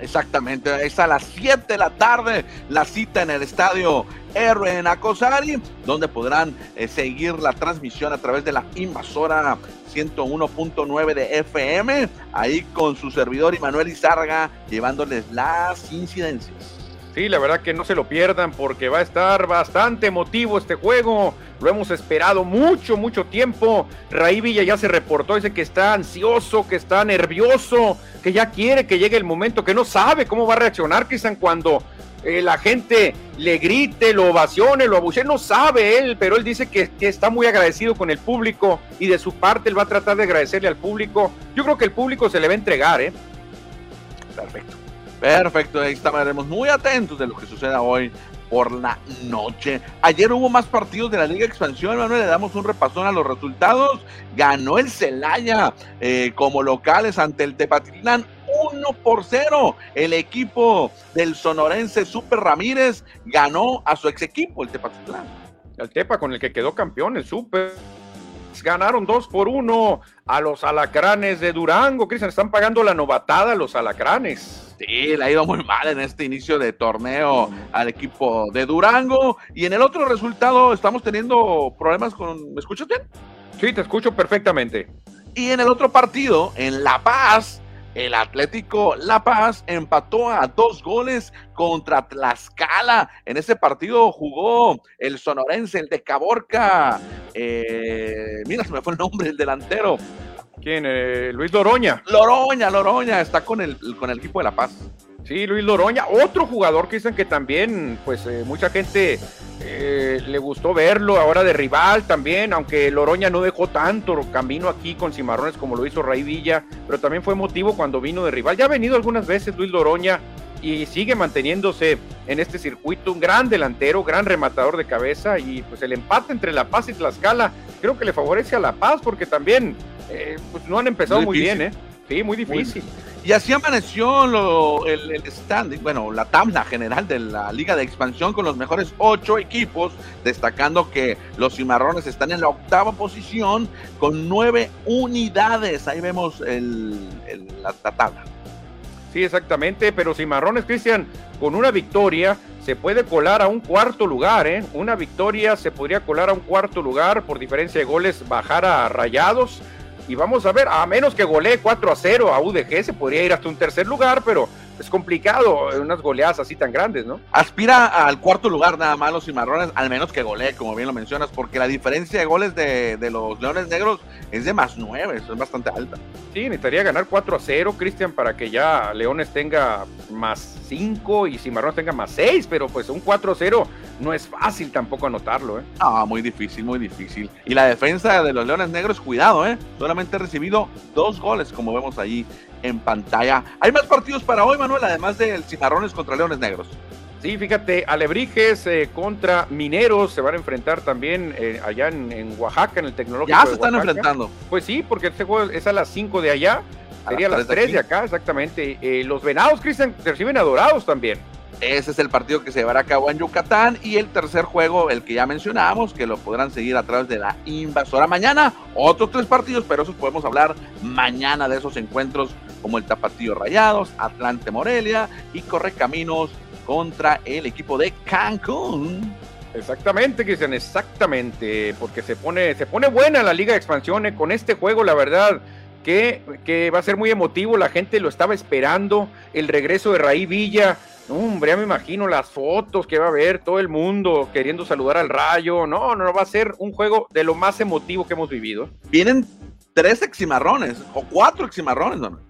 S1: Exactamente, es a las 7 de la tarde la cita en el estadio R en Acosari, donde podrán eh, seguir la transmisión a través de la invasora 101.9 de FM, ahí con su servidor Manuel Izarga, llevándoles las incidencias.
S2: Sí, la verdad que no se lo pierdan porque va a estar bastante emotivo este juego. Lo hemos esperado mucho, mucho tiempo. Raí Villa ya se reportó, dice que está ansioso, que está nervioso, que ya quiere que llegue el momento, que no sabe cómo va a reaccionar Cristian cuando eh, la gente le grite, lo ovacione, lo abuche. No sabe él, pero él dice que, que, está muy agradecido con el público y de su parte él va a tratar de agradecerle al público. Yo creo que el público se le va a entregar, ¿eh?
S1: Perfecto. Perfecto, ahí estaremos muy atentos de lo que suceda hoy por la noche. Ayer hubo más partidos de la Liga Expansión, Manuel, le damos un repasón a los resultados. Ganó el Celaya eh, como locales ante el Tepatitlán 1 por 0. El equipo del sonorense Super Ramírez ganó a su ex equipo, el Tepatitlán.
S2: El Tepa con el que quedó campeón, el Super ganaron 2 por 1 a los alacranes de Durango. Cristian, están pagando la novatada a los alacranes.
S1: Sí, le ha ido muy mal en este inicio de torneo al equipo de Durango. Y en el otro resultado estamos teniendo problemas con... ¿Me escuchas bien?
S2: Sí, te escucho perfectamente.
S1: Y en el otro partido, en La Paz, el Atlético La Paz empató a dos goles contra Tlaxcala. En ese partido jugó el sonorense, el de Caborca. Eh, mira, se me fue el nombre, el delantero.
S2: ¿Quién? Eh, Luis Loroña.
S1: Loroña, Loroña, está con el, con el equipo de La Paz.
S2: Sí, Luis Loroña, otro jugador que dicen que también, pues eh, mucha gente eh, le gustó verlo ahora de rival también, aunque Loroña no dejó tanto camino aquí con Cimarrones como lo hizo Ray Villa, pero también fue motivo cuando vino de rival. Ya ha venido algunas veces Luis Loroña y sigue manteniéndose en este circuito, un gran delantero, gran rematador de cabeza y pues el empate entre La Paz y Tlaxcala creo que le favorece a La Paz porque también eh, pues no han empezado muy, bien, ¿eh? Sí, muy difícil.
S1: y así amaneció el, el standing, bueno, la tabla general de la Liga de Expansión con los mejores ocho equipos, destacando que los cimarrones están en la octava posición con nueve unidades. Ahí vemos el, la, la tabla.
S2: Sí, exactamente, pero Cimarrones, Cristian, con una victoria se puede colar a un cuarto lugar, ¿eh? Una victoria se podría colar a un cuarto lugar por diferencia de goles, bajar a Rayados. Y vamos a ver, a menos que golee 4 a 0 a UDG, se podría ir hasta un tercer lugar, pero es complicado unas goleadas así tan grandes, ¿no?
S1: Aspira al cuarto lugar nada más los cimarrones, al menos que golee, como bien lo mencionas, porque la diferencia de goles de, de los Leones Negros es de más nueve, eso es bastante alta.
S2: Sí, necesitaría ganar 4 a 0, Cristian, para que ya Leones tenga más 5 y Cimarrones tenga más 6, pero pues un 4 a 0 no es fácil tampoco anotarlo, ¿eh?
S1: Ah, muy difícil, muy difícil. Y la defensa de los Leones Negros, cuidado, ¿eh? Solamente ha recibido dos goles, como vemos ahí en pantalla. Hay más partidos para hoy, Manuel, además del Cimarrones contra Leones Negros.
S2: Sí, fíjate, Alebrijes eh, contra Mineros se van a enfrentar también eh, allá en, en, Oaxaca, en el Tecnológico.
S1: Ya se están enfrentando.
S2: Pues sí, porque este juego es a las 5 de allá, sería a las 3 de, de, acá, exactamente. Eh, los Venados, Cristian, reciben a Dorados también.
S1: Ese es el partido que se llevará a cabo en Yucatán y el tercer juego, el que ya mencionábamos, que lo podrán seguir a través de la invasora mañana. Otros tres partidos, pero esos podemos hablar mañana de esos encuentros como el Tapatío Rayados, Atlante Morelia y Correcaminos contra el equipo de Cancún.
S2: Exactamente, Cristian, exactamente, porque se pone, se pone buena la Liga de Expansión eh, con este juego, la verdad. Que, que va a ser muy emotivo, la gente lo estaba esperando, el regreso de Raí Villa, Hombre, ya me imagino las fotos que va a haber, todo el mundo queriendo saludar al rayo. No, no, va a ser un juego de lo más emotivo que hemos vivido.
S1: Vienen tres eximarrones, o cuatro eximarrones, ¿no?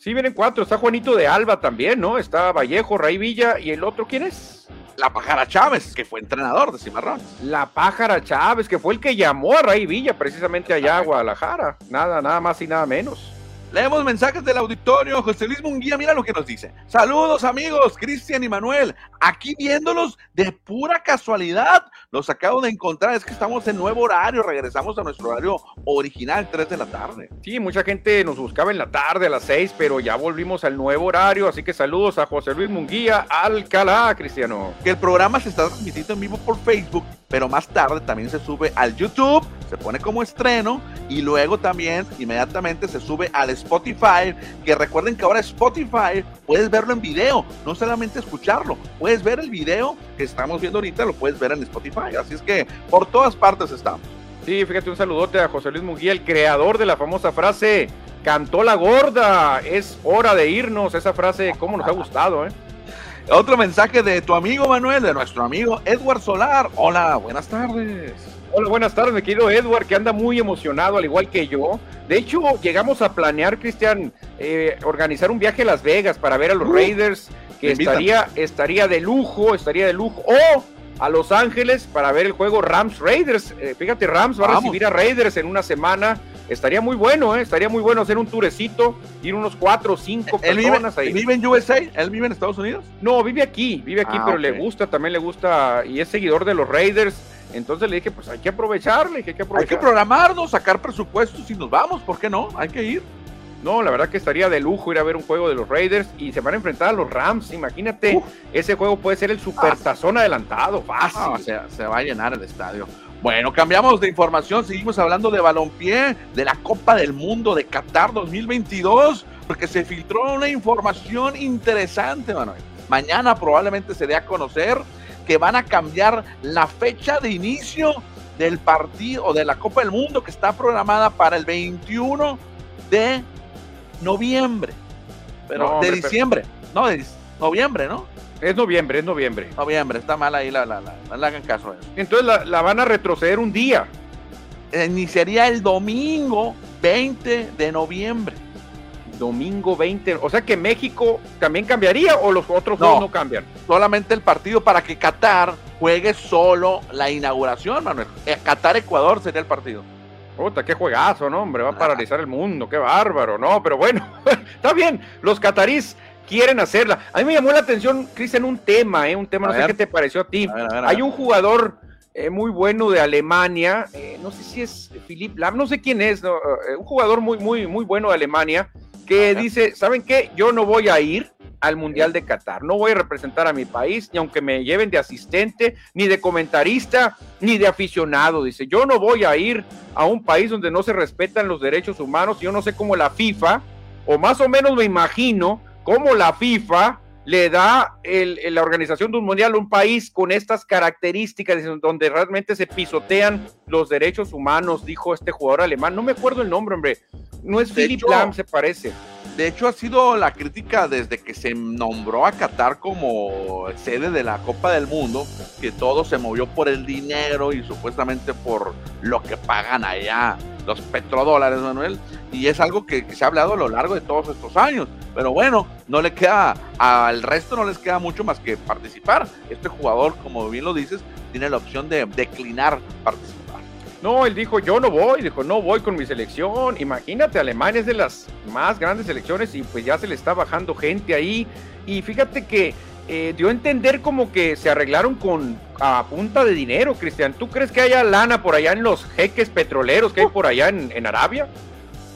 S2: Sí, vienen cuatro. Está Juanito de Alba también, ¿no? Está Vallejo, Ray Villa, y el otro, ¿quién es?
S1: La Pájara Chávez, que fue entrenador de Cimarrones.
S2: La Pájara Chávez, que fue el que llamó a Ray Villa precisamente allá a Guadalajara. Nada, nada más y nada menos.
S1: Leemos mensajes del auditorio. José Luis Munguía, mira lo que nos dice. Saludos, amigos, Cristian y Manuel. Aquí viéndolos de pura casualidad. Los acabo de encontrar. Es que estamos en nuevo horario. Regresamos a nuestro horario original, 3 de la tarde.
S2: Sí, mucha gente nos buscaba en la tarde a las 6, pero ya volvimos al nuevo horario. Así que saludos a José Luis Munguía, Alcalá, Cristiano.
S1: Que el programa se está transmitiendo en vivo por Facebook, pero más tarde también se sube al YouTube, se pone como estreno y luego también inmediatamente se sube al Spotify, que recuerden que ahora Spotify puedes verlo en video, no solamente escucharlo, puedes ver el video que estamos viendo ahorita, lo puedes ver en Spotify, así es que por todas partes estamos.
S2: Sí, fíjate un saludote a José Luis Munguía, el creador de la famosa frase, cantó la gorda, es hora de irnos, esa frase, cómo nos ha gustado, ¿eh?
S1: Otro mensaje de tu amigo Manuel, de nuestro amigo Edward Solar. Hola, buenas tardes.
S2: Hola, buenas tardes, mi querido Edward, que anda muy emocionado, al igual que yo. De hecho, llegamos a planear, Cristian, eh, organizar un viaje a Las Vegas para ver a los uh, Raiders, que estaría, estaría de lujo, estaría de lujo. O a Los Ángeles para ver el juego Rams Raiders. Eh, fíjate, Rams va Vamos. a recibir a Raiders en una semana. Estaría muy bueno, ¿eh? Estaría muy bueno hacer un turecito, ir unos cuatro o cinco
S1: ¿Él
S2: personas
S1: vive,
S2: ahí.
S1: ¿Vive en USA? ¿Él vive en Estados Unidos?
S2: No, vive aquí, vive aquí,
S1: Ah,
S2: pero le gusta, también le gusta y es seguidor de los Raiders. Entonces le dije, pues hay que aprovecharle, hay que
S1: Hay que
S2: aprovechar.
S1: programarnos, sacar presupuestos y nos vamos, ¿por qué no? Hay que ir.
S2: No, la verdad que estaría de lujo ir a ver un juego de los Raiders y se van a enfrentar a los Rams. Imagínate,
S1: Uf.
S2: ese juego puede ser el supertazón adelantado, fácil.
S1: No, se, se va a llenar el estadio. Bueno, cambiamos de información, seguimos hablando de balompié, de la Copa del Mundo de Qatar 2022, porque se filtró una información interesante, Manuel. Mañana probablemente se dé a conocer que van a cambiar la fecha de inicio del partido o de la Copa del Mundo que está programada para el 21 de noviembre. Pero
S2: No, hombre,
S1: de
S2: pero-
S1: diciembre, no, de noviembre, ¿no?
S2: Es noviembre, es noviembre.
S1: Noviembre, está mal ahí, la, la, la, no le hagan caso a eso.
S2: Entonces la, la van a retroceder un día.
S1: iniciaría el domingo 20 de noviembre.
S2: Domingo 20, o sea que México también cambiaría o los otros dos no cambian.
S1: Solamente el partido para que Qatar juegue solo la inauguración, Manuel. Eh, Qatar-Ecuador sería el partido.
S2: Puta, qué juegazo, ¿no? Hombre, va a paralizar el mundo, qué bárbaro, ¿no? Pero bueno, está bien, los catarís quieren hacerla. A mí me llamó la atención, Cristian, un tema, ¿eh? Un tema, no sé qué te pareció a ti. Hay un jugador eh, muy bueno de Alemania, eh, no sé si es Philip Lam, no sé quién es, eh, un jugador muy, muy, muy bueno de Alemania, que dice, ¿saben qué? Yo no voy a ir al Mundial de Qatar, no voy a representar a mi país, ni aunque me lleven de asistente, ni de comentarista, ni de aficionado, dice, yo no voy a ir a un país donde no se respetan los derechos humanos, yo no sé cómo la FIFA, o más o menos me imagino, cómo la FIFA le da la organización de un mundial a un país con estas características, donde realmente se pisotean los derechos humanos, dijo este jugador alemán. No me acuerdo el nombre, hombre. No es Philip Lam, se parece.
S1: De hecho, ha sido la crítica desde que se nombró a Qatar como sede de la Copa del Mundo, que todo se movió por el dinero y supuestamente por lo que pagan allá los petrodólares, Manuel, y es algo que, se ha hablado a lo largo de todos estos años. Pero bueno, no le queda, al resto no les queda mucho más que participar. Este jugador, como bien lo dices, tiene la opción de declinar participar.
S2: No, él dijo, yo no voy, dijo, no voy con mi selección. Imagínate, Alemania es de las más grandes selecciones y pues ya se le está bajando gente ahí. Y fíjate que eh, dio a entender como que se arreglaron con a punta de dinero, Cristian. ¿Tú crees que haya lana por allá en los jeques petroleros que hay por allá en, Arabia?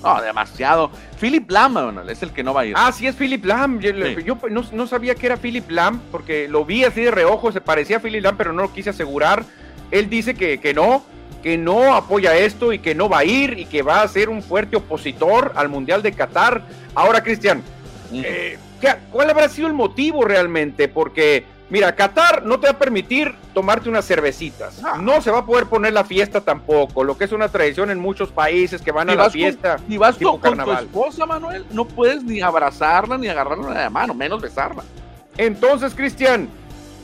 S1: No, demasiado. Philip Lam es el que no va a ir.
S2: Ah, sí, es Philip Lam. Yo, no, sabía que era Philip Lam porque lo vi así de reojo, se parecía a Philip Lam, pero no lo quise asegurar. Él dice que, que no, que no apoya esto y que no va a ir y que va a ser un fuerte opositor al Mundial de Qatar. Ahora, Cristian, eh, ¿cuál habrá sido el motivo realmente? Porque, mira, Qatar no te va a permitir tomarte unas cervecitas. Ah. No se va a poder poner la fiesta tampoco, lo que es una tradición en muchos países que van a la fiesta.
S1: Y vas con, con tu esposa, Manuel, no puedes ni abrazarla ni agarrarla de la mano, menos besarla.
S2: Entonces, Cristian,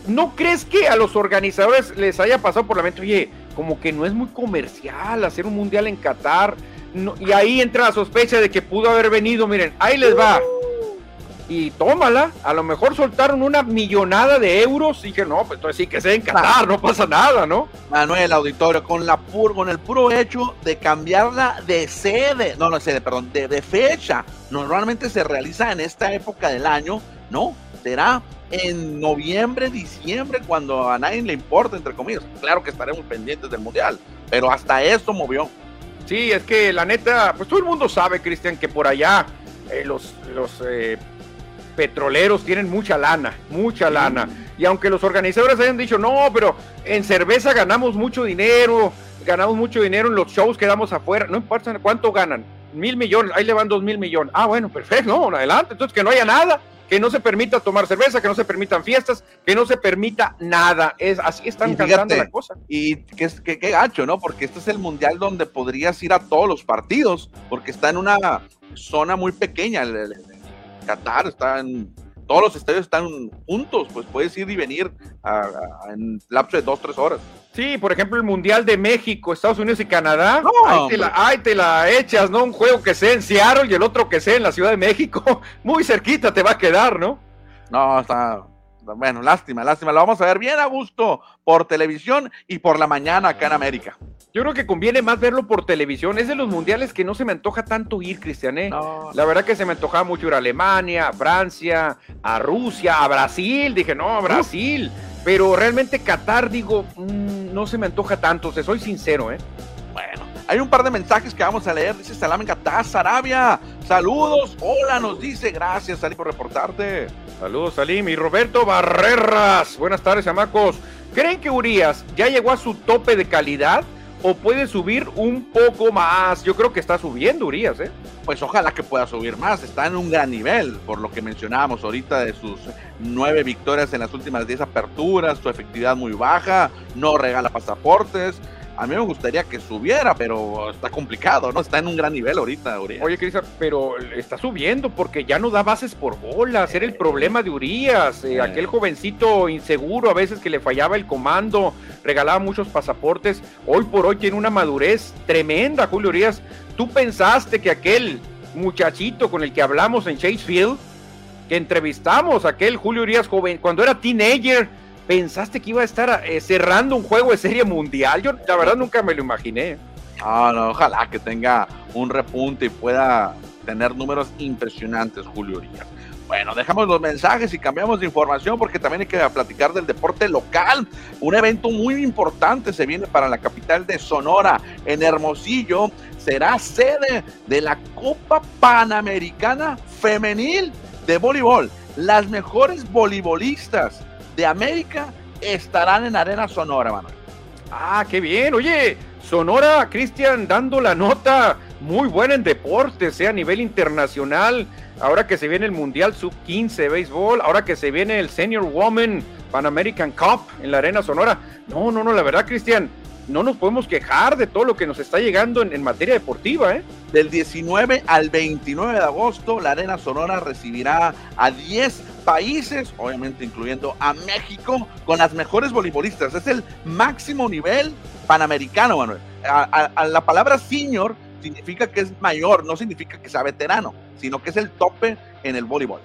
S2: ¿no crees que a los organizadores les haya pasado por la mente, oye, como que no es muy comercial hacer un mundial en Qatar. y ahí entra la sospecha de que pudo haber venido, miren, ahí les va. Y tómala, a lo mejor soltaron una millonada de euros y dije, no, pues entonces sí que sea en Qatar, no pasa nada, ¿no?
S1: Manuel Auditorio, con la pur, con el puro hecho de cambiarla de sede, no, no sede, perdón, de, de fecha, normalmente se realiza en esta época del año, ¿no? Será en noviembre, diciembre, cuando a nadie le importa, entre comillas. Claro que estaremos pendientes del Mundial, pero hasta esto movió.
S2: Sí, es que la neta, pues todo el mundo sabe, Cristian, que por allá eh, los, los eh, petroleros tienen mucha lana, mucha lana. Y aunque los organizadores hayan dicho, no, pero en cerveza ganamos mucho dinero, ganamos mucho dinero en los shows que damos afuera, no importa cuánto ganan, mil millones, ahí le van dos mil millones. Ah, bueno, perfecto, no, adelante, entonces que no haya nada que no se permita tomar cerveza, que no se permitan fiestas, que no se permita nada. Es así están cantando la cosa.
S1: Y qué, qué, qué gacho, ¿no? Porque este es el mundial donde podrías ir a todos los partidos, porque está en una zona muy pequeña. El, Qatar está en todos los estadios están juntos, pues puedes ir y venir en lapso de dos, tres horas.
S2: Sí, por ejemplo, el Mundial de México, Estados Unidos y Canadá. ahí, te la, te la, echas, ¿no? Un juego que sea en Seattle y el otro que sea en la Ciudad de México. Muy cerquita te va a quedar, ¿no?
S1: No, está. Bueno, lástima, lástima. Lo vamos a ver bien a gusto por televisión y por la mañana acá en América.
S2: Yo creo que conviene más verlo por televisión. Es de los mundiales que no se me antoja tanto ir, Cristian. ¿eh? La verdad que se me antojaba mucho ir a Alemania, a Francia, a Rusia, a Brasil. Dije, no, Brasil. Pero realmente Qatar, digo, mm, no se me antoja tanto. Te soy sincero, ¿eh?
S1: Bueno, hay un par de mensajes que vamos a leer. Dice Salam en Qatar, Arabia. Saludos. Hola, nos dice. Gracias, Salim, por reportarte.
S2: Saludos, Salim. Y Roberto Barreras. Buenas tardes, amacos. ¿Creen que Urias ya llegó a su tope de calidad? O puede subir un poco más. Yo creo que está subiendo Urias, ¿eh?
S1: Pues ojalá que pueda subir más. Está en un gran nivel, por lo que mencionábamos ahorita de sus nueve victorias en las últimas diez aperturas, su efectividad muy baja, no regala pasaportes. A mí me gustaría que subiera, pero está complicado, ¿no? Está en un gran nivel ahorita, Urias.
S2: Oye, Cristian, pero está subiendo porque ya no da bases por bolas. Era el problema de Urias, eh, aquel jovencito inseguro, a veces que le fallaba el comando, regalaba muchos pasaportes. Hoy por hoy tiene una madurez tremenda, Julio Urias. ¿Tú pensaste que aquel muchachito con el que hablamos en Chase Field, que entrevistamos, aquel Julio Urias joven, cuando era teenager, ¿Pensaste que iba a estar eh, cerrando un juego de serie mundial? Yo la verdad nunca me lo imaginé.
S1: Ah, no, ojalá que tenga un repunte y pueda tener números impresionantes, Julio Urias. Bueno, dejamos los mensajes y cambiamos de información porque también hay que platicar del deporte local. Un evento muy importante se viene para la capital de Sonora, en Hermosillo. Será sede de la Copa Panamericana Femenil de Voleibol. Las mejores voleibolistas de América estarán en Arena Sonora, Manuel.
S2: Ah, qué bien. Oye, Sonora, Cristian, dando la nota muy buena en deportes, sea eh, a nivel internacional. Ahora que se viene el Mundial Sub-15 de béisbol, ahora que se viene el Senior Woman Pan American Cup en la Arena Sonora. No, no, no, la verdad, Cristian, no nos podemos quejar de todo lo que nos está llegando en, materia deportiva. ¿eh?
S1: Del 19 al 29 de agosto, la Arena Sonora recibirá a 10 países, obviamente incluyendo a México, con las mejores voleibolistas. Es el máximo nivel panamericano, Manuel. A, la palabra senior significa que es mayor, no significa que sea veterano, sino que es el tope en el voleibol.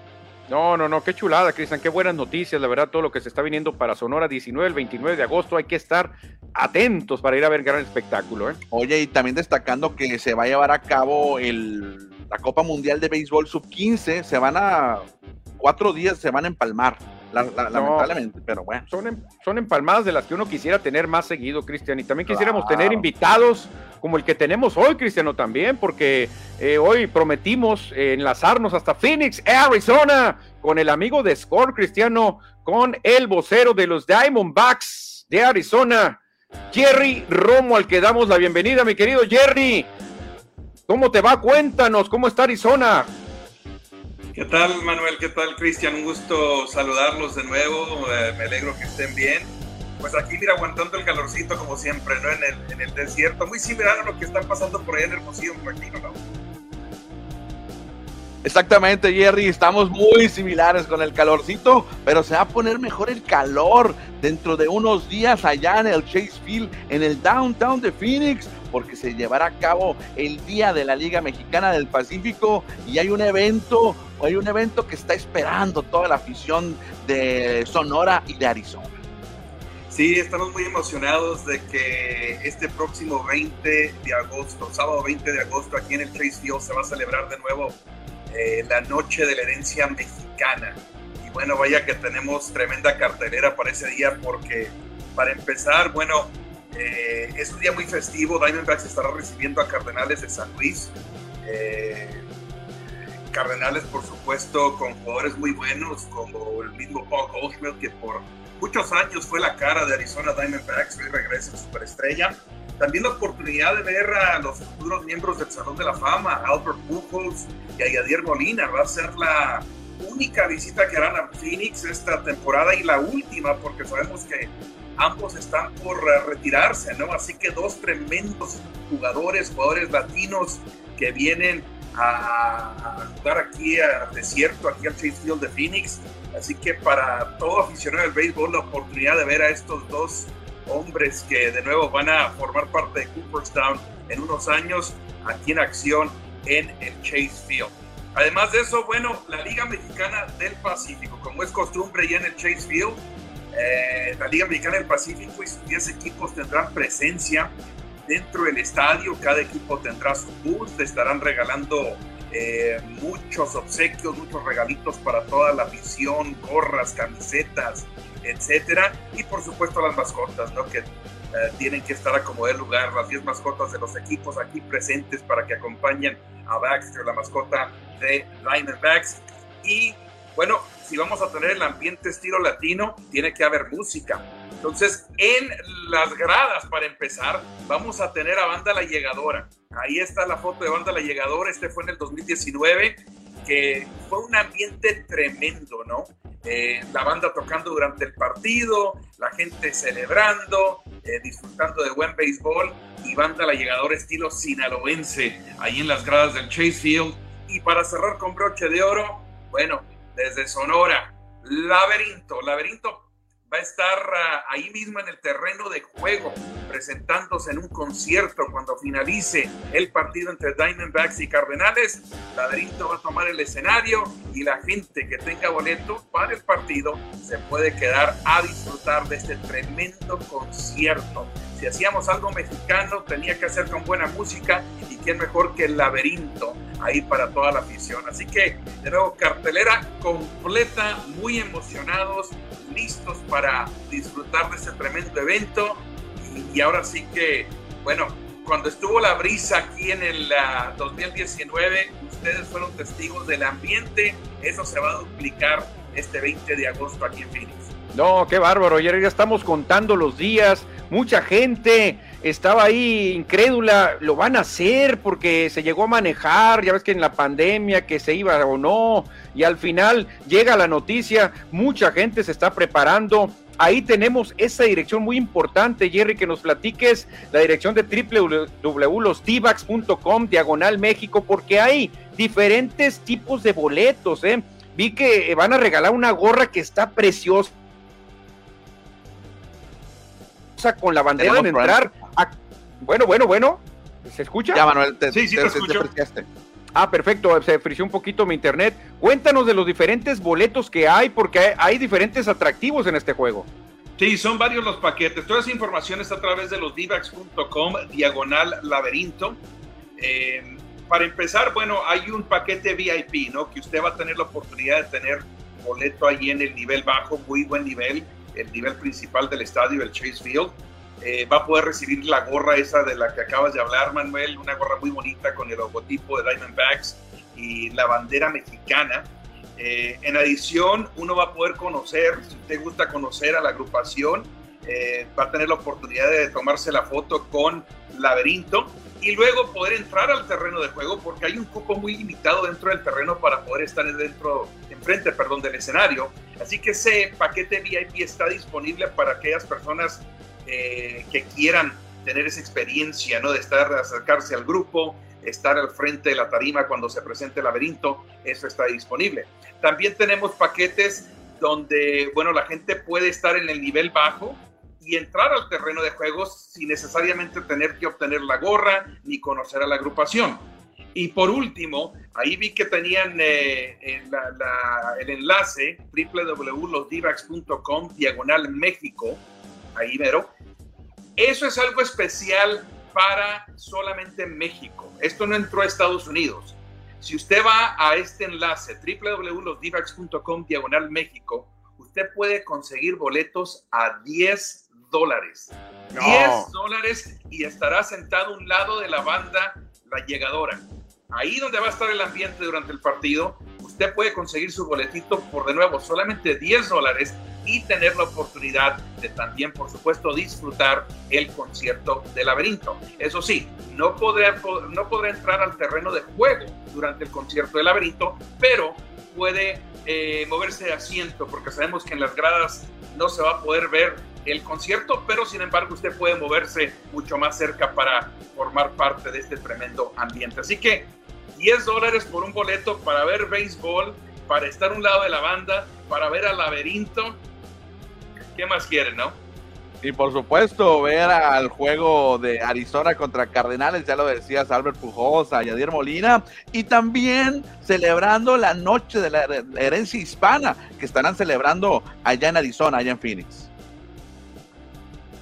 S2: No, no, no, qué chulada, Cristian, qué buenas noticias, la verdad, todo lo que se está viniendo para Sonora 19, el 29 de agosto, hay que estar atentos para ir a ver gran espectáculo. ¿eh?
S1: Oye, y también destacando que se va a llevar a cabo el, la Copa Mundial de Béisbol Sub-15, se van a, cuatro días se van a empalmar lamentablemente, pero bueno.
S2: Son, son empalmadas de las que uno quisiera tener más seguido, Cristian. Y también quisiéramos tener invitados como el que tenemos hoy, Cristiano, también, porque eh, hoy prometimos enlazarnos hasta Phoenix, Arizona, con el amigo de Score, Cristiano, con el vocero de los Diamondbacks de Arizona, Jerry Romo, al que damos la bienvenida, mi querido Jerry. ¿Cómo te va? Cuéntanos, ¿cómo está Arizona?
S3: ¿Qué tal, Manuel? ¿Qué tal, Cristian? Un gusto saludarlos de nuevo. Eh, me alegro que estén bien. Pues aquí, mira, aguantando el calorcito como siempre, ¿no? En el, en el desierto. Muy similar a lo que están pasando por ahí en Hermosillo, me imagino, ¿no?
S1: Exactamente, Jerry, estamos muy similares con el calorcito, pero se va a poner mejor el calor dentro de unos días allá en el Chase Field, en el downtown de Phoenix porque se llevará a cabo el Día de la Liga Mexicana del Pacífico y hay un evento, hay un evento que está esperando toda la afición de Sonora y de Arizona.
S3: Sí, estamos muy emocionados de que este próximo 20 de agosto, sábado 20 de agosto, aquí en el Chase Field se va a celebrar de nuevo eh, la Noche de la Herencia Mexicana. Y bueno, vaya que tenemos tremenda cartelera para ese día porque para empezar, bueno, eh, es un día muy festivo. Diamondbacks estará recibiendo a Cardenales de San Luis. Eh, Cardenales, por supuesto, con jugadores muy buenos, como el mismo Paul Goldschmidt, que por muchos años fue la cara de Arizona Diamondbacks, hoy regresa superestrella. También la oportunidad de ver a los futuros miembros del Salón de la Fama, Albert Pujols y a Yadier Molina. Va a ser la única visita que harán a Phoenix esta temporada y la última, porque sabemos que ambos están por eh, retirarse, ¿no? Así que dos tremendos jugadores, jugadores latinos que vienen a, jugar aquí al desierto, aquí al Chase Field de Phoenix. Así que para todo aficionado del béisbol, la oportunidad de ver a estos dos hombres que de nuevo van a formar parte de Cooperstown en unos años aquí en acción en el Chase Field. Además de eso, bueno, la Liga Mexicana del Pacífico, como es costumbre ya en el Chase Field, eh, la Liga Mexicana del Pacífico y sus 10 equipos tendrán presencia dentro del estadio. Cada equipo tendrá su booth. Estarán regalando eh, muchos obsequios, muchos regalitos para toda la afición, gorras, camisetas, etcétera. Y por supuesto las mascotas, ¿no? Que eh, tienen que estar a como lugar. Las 10 mascotas de los equipos aquí presentes para que acompañen a Baxter, la mascota de Diamondbacks. Y bueno, si vamos a tener el ambiente estilo latino, tiene que haber música. Entonces, en las gradas, para empezar, vamos a tener a Banda La Llegadora. Ahí está la foto de Banda La Llegadora. Este fue en el 2019, que fue un ambiente tremendo, ¿no? eh, la banda tocando durante el partido, la gente celebrando, eh, disfrutando de buen béisbol y banda la llegadora estilo sinaloense ahí en las gradas del Chase Field. Y para cerrar con broche de oro, bueno, desde Sonora, Laberinto, Laberinto va a estar ah, ahí mismo en el terreno de juego, presentándose en un concierto cuando finalice el partido entre Diamondbacks y Cardenales. Laberinto va a tomar el escenario y la gente que tenga boleto para el partido se puede quedar a disfrutar de este tremendo concierto. Si hacíamos algo mexicano, tenía que hacer con buena música y quién mejor que el laberinto ahí para toda la afición. Así que, de nuevo, cartelera completa, muy emocionados, listos para disfrutar de este tremendo evento. Y, ahora sí que, bueno, cuando estuvo la brisa aquí en el 2019, ustedes fueron testigos del ambiente. Eso se va a duplicar este 20 de agosto aquí en Phoenix.
S2: No, qué bárbaro. Ya estamos contando los días. Mucha gente estaba ahí incrédula. Lo van a hacer porque se llegó a manejar. Ya ves que en la pandemia que se iba o no. Y al final llega la noticia. Mucha gente se está preparando. Ahí tenemos esa dirección muy importante, Jerry, que nos platiques la dirección de www.losdivax.com, diagonal México, porque hay diferentes tipos de boletos, ¿eh? Vi que van a regalar una gorra que está preciosa con la bandera de entrar. Bueno, bueno, bueno. ¿Se escucha?
S1: Ya, Manuel,
S2: sí, sí, te, Ah, perfecto, se frició un poquito mi internet. Cuéntanos de los diferentes boletos que hay, porque hay, diferentes atractivos en este juego.
S3: Sí, son varios los paquetes. Toda esa información está a través de los divax.com, diagonal laberinto. Eh, para empezar, bueno, hay un paquete VIP, ¿no? Que usted va a tener la oportunidad de tener boleto ahí en el nivel bajo, muy buen nivel el nivel principal del estadio, el Chase Field. Eh, va a poder recibir la gorra esa de la que acabas de hablar, Manuel, una gorra muy bonita con el logotipo de Diamondbacks y la bandera mexicana. Eh, en adición, uno va a poder conocer, si usted gusta conocer a la agrupación, eh, va a tener la oportunidad de tomarse la foto con Laberinto y luego poder entrar al terreno de juego porque hay un cupo muy limitado dentro del terreno para poder estar dentro, enfrente, perdón, del escenario. Así que ese paquete VIP está disponible para aquellas personas eh, que quieran tener esa experiencia, ¿no? De estar, acercarse al grupo, estar al frente de la tarima cuando se presente el laberinto, eso está disponible. También tenemos paquetes donde, bueno, la gente puede estar en el nivel bajo, y entrar al terreno de juegos sin necesariamente tener que obtener la gorra ni conocer a la agrupación. Y por último, ahí vi que tenían eh, el enlace www.losdivax.com diagonal México, ahí mero. Eso es algo especial para solamente México. Esto no entró a Estados Unidos. Si usted va a este enlace www.losdivax.com diagonal México, usted puede conseguir boletos a 10 dólares. 10 dólares y estará sentado a un lado de la banda La Llegadora. Ahí donde va a estar el ambiente durante el partido, usted puede conseguir su boletito por de nuevo solamente 10 dólares y tener la oportunidad de también, por supuesto, disfrutar el concierto de laberinto. Eso sí, no podrá, no podrá entrar al terreno de juego durante el concierto de laberinto, pero puede eh, moverse de asiento porque sabemos que en las gradas no se va a poder ver el concierto, pero sin embargo usted puede moverse mucho más cerca para formar parte de este tremendo ambiente. Así que 10 dólares por un boleto para ver béisbol, para estar a un lado de la banda, para ver al laberinto. ¿Qué más quieren, no?
S1: Y por supuesto, ver al juego de Arizona contra Cardenales, ya lo decías, Albert Pujosa, Yadier Molina, y también celebrando la noche de la herencia hispana que estarán celebrando allá en Arizona, allá en Phoenix.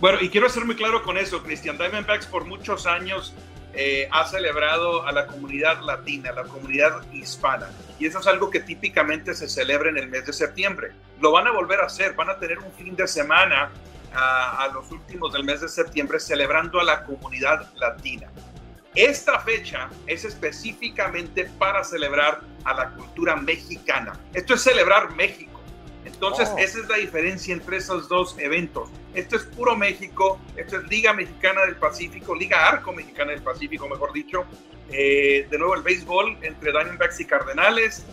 S3: Bueno, y quiero ser muy claro con eso, Cristian. Diamondbacks por muchos años eh, ha celebrado a la comunidad latina, a la comunidad hispana. Y eso es algo que típicamente se celebra en el mes de septiembre. Lo van a volver a hacer, van a tener un fin de semana a, a los últimos del mes de septiembre celebrando a la comunidad latina. Esta fecha es específicamente para celebrar a la cultura mexicana. Esto es celebrar México entonces, oh. esa es la diferencia entre esos dos eventos. Esto es puro México, esto es Liga Mexicana del Pacífico, Liga Arco Mexicana del Pacífico, mejor dicho. Eh, de nuevo, el béisbol entre Diamondbacks y Cardenales.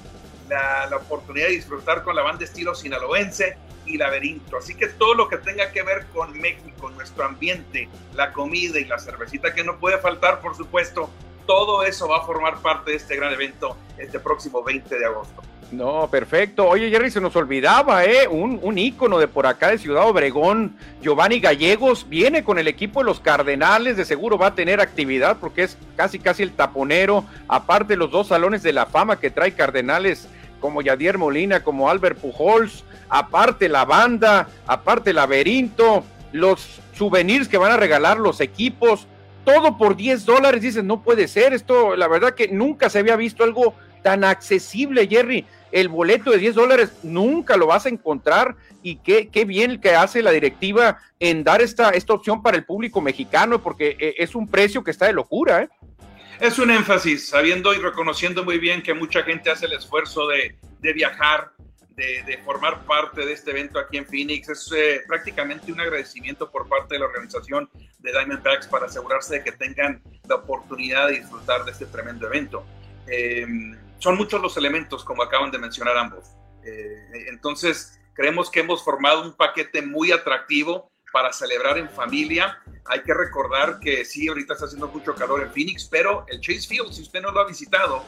S3: la, la, oportunidad de disfrutar con la banda estilo sinaloense y laberinto. Así que todo lo que tenga que ver con México, nuestro ambiente, la comida y la cervecita que no puede faltar, por supuesto, todo eso va a formar parte de este gran evento este próximo 20 de agosto.
S2: No, perfecto. Oye, Jerry, se nos olvidaba, ¿eh? Un, un ícono de por acá de Ciudad Obregón, Giovanni Gallegos, viene con el equipo de los Cardenales, de seguro va a tener actividad porque es casi casi el taponero, aparte los dos salones de la fama que trae Cardenales, como Yadier Molina, como Albert Pujols, aparte la banda, aparte el laberinto, los souvenirs que van a regalar los equipos, todo por 10 dólares, dices, no puede ser, esto, la verdad que nunca se había visto algo tan accesible, Jerry el boleto de 10 dólares nunca lo vas a encontrar y qué, qué bien que hace la directiva en dar esta, esta opción para el público mexicano porque eh, es un precio que está de locura. ¿eh?
S3: Es un énfasis, sabiendo y reconociendo muy bien que mucha gente hace el esfuerzo de, de viajar, de, de, formar parte de este evento aquí en Phoenix. Es eh, prácticamente un agradecimiento por parte de la organización de Diamondbacks para asegurarse de que tengan la oportunidad de disfrutar de este tremendo evento. Eh, son muchos los elementos, como acaban de mencionar ambos. Eh, entonces, creemos que hemos formado un paquete muy atractivo para celebrar en familia. Hay que recordar que sí, ahorita está haciendo mucho calor en Phoenix, pero el Chase Field, si usted no lo ha visitado,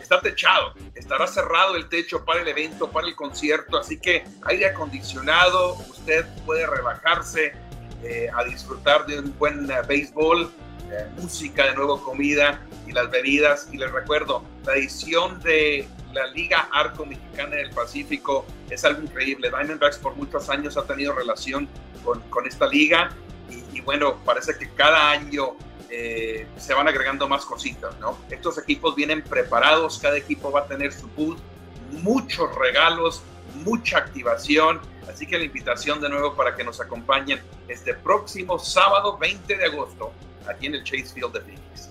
S3: está techado, estará cerrado el techo para el evento, para el concierto, así que aire acondicionado, usted puede relajarse eh, a disfrutar de un buen uh, béisbol, eh, música, de nuevo comida y las bebidas. Y les recuerdo, la edición de la Liga Arco Mexicana del Pacífico es algo increíble. Diamondbacks por muchos años ha tenido relación con, con esta liga y, bueno, parece que cada año eh, se van agregando más cositas, ¿no? Estos equipos vienen preparados, cada equipo va a tener su booth, muchos regalos, mucha activación, así que la invitación de nuevo para que nos acompañen este próximo sábado 20 de agosto aquí en el Chase Field de Phoenix.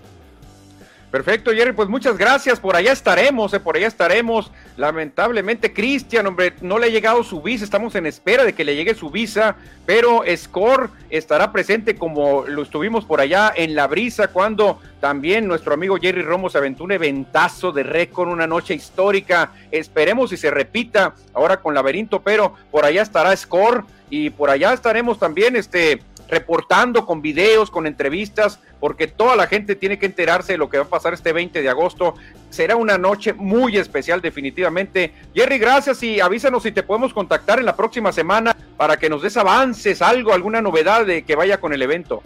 S2: Perfecto, Jerry, pues muchas gracias. Por allá estaremos, eh, por allá estaremos. Lamentablemente, Cristian, hombre, no le ha llegado su visa. Estamos en espera de que le llegue su visa, pero Score estará presente como lo estuvimos por allá en la brisa cuando también nuestro amigo Jerry Romo se aventó un eventazo de récord, una noche histórica. Esperemos si se repita ahora con Laberinto, pero por allá estará Score y por allá estaremos también, este reportando con videos, con entrevistas, porque toda la gente tiene que enterarse de lo que va a pasar este 20 de agosto. Será una noche muy especial definitivamente. Jerry, gracias y avísanos si te podemos contactar en la próxima semana para que nos des avances, algo, alguna novedad de que vaya con el evento.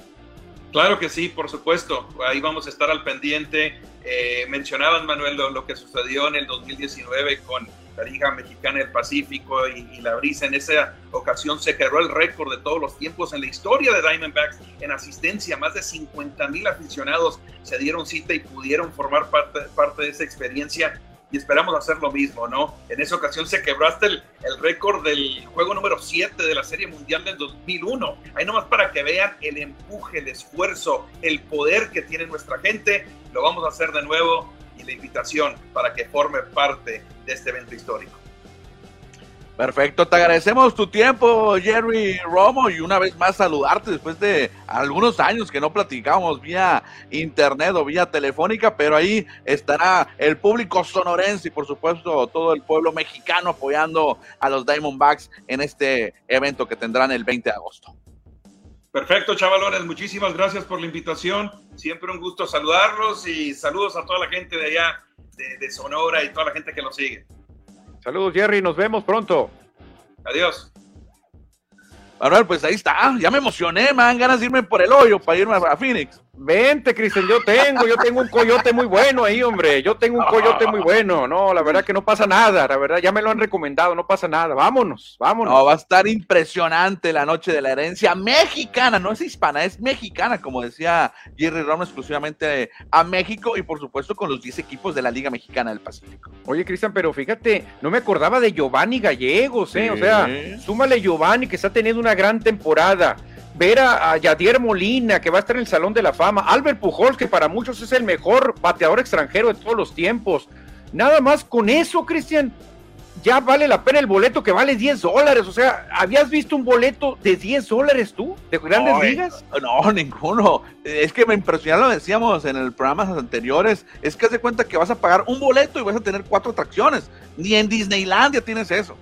S3: Claro que sí, por supuesto. Ahí vamos a estar al pendiente. Eh, mencionaban, Manuel, lo, que sucedió en el 2019 con la Liga Mexicana del Pacífico y, la brisa. En esa ocasión se quebró el récord de todos los tiempos en la historia de Diamondbacks en asistencia. Más de 50 mil aficionados se dieron cita y pudieron formar parte de esa experiencia y esperamos hacer lo mismo, ¿no? En esa ocasión se quebró hasta el, el récord del juego número 7 de la Serie Mundial del 2001. Ahí nomás para que vean el empuje, el esfuerzo, el poder que tiene nuestra gente. Lo vamos a hacer de nuevo y la invitación para que forme parte de este evento histórico.
S1: Perfecto, te agradecemos tu tiempo, Jerry Romo, y una vez más saludarte después de algunos años que no platicábamos vía internet o vía telefónica, pero ahí estará el público sonorense y por supuesto todo el pueblo mexicano apoyando a los Diamondbacks en este evento que tendrán el 20 de agosto.
S3: Perfecto, chavalones, muchísimas gracias por la invitación. Siempre un gusto saludarlos y saludos a toda la gente de allá, de, de Sonora y toda la gente que nos sigue.
S2: Saludos, Jerry, nos vemos pronto.
S3: Adiós.
S1: Manuel, pues ahí está, ya me emocioné, me dan ganas de irme por el hoyo para irme a Phoenix.
S2: Vente, Cristian, yo tengo, yo tengo un coyote muy bueno ahí, hombre. Yo tengo un coyote muy bueno. No, la verdad que no pasa nada, la verdad, ya me lo han recomendado, no pasa nada. Vámonos, vámonos.
S1: No, va a estar impresionante la noche de la herencia mexicana, no es hispana, es mexicana, como decía Jerry Ron, exclusivamente a México y por supuesto con los 10 equipos de la Liga Mexicana del Pacífico.
S2: Oye, Cristian, pero fíjate, no me acordaba de Giovanni Gallegos, ¿eh? O sea, súmale Giovanni que está teniendo una gran temporada ver a, Yadier Molina, que va a estar en el Salón de la Fama, Albert Pujols, que para muchos es el mejor bateador extranjero de todos los tiempos. Nada más con eso, Cristian. ya vale la pena el boleto que vale 10 dólares. O sea, ¿habías visto un boleto de 10 dólares tú? ¿De grandes
S1: no, eh,
S2: ligas?
S1: No, ninguno. Es que me impresionó, lo decíamos en el programas anteriores. Es que haz de cuenta que vas a pagar un boleto y vas a tener cuatro atracciones. Ni en Disneylandia tienes eso.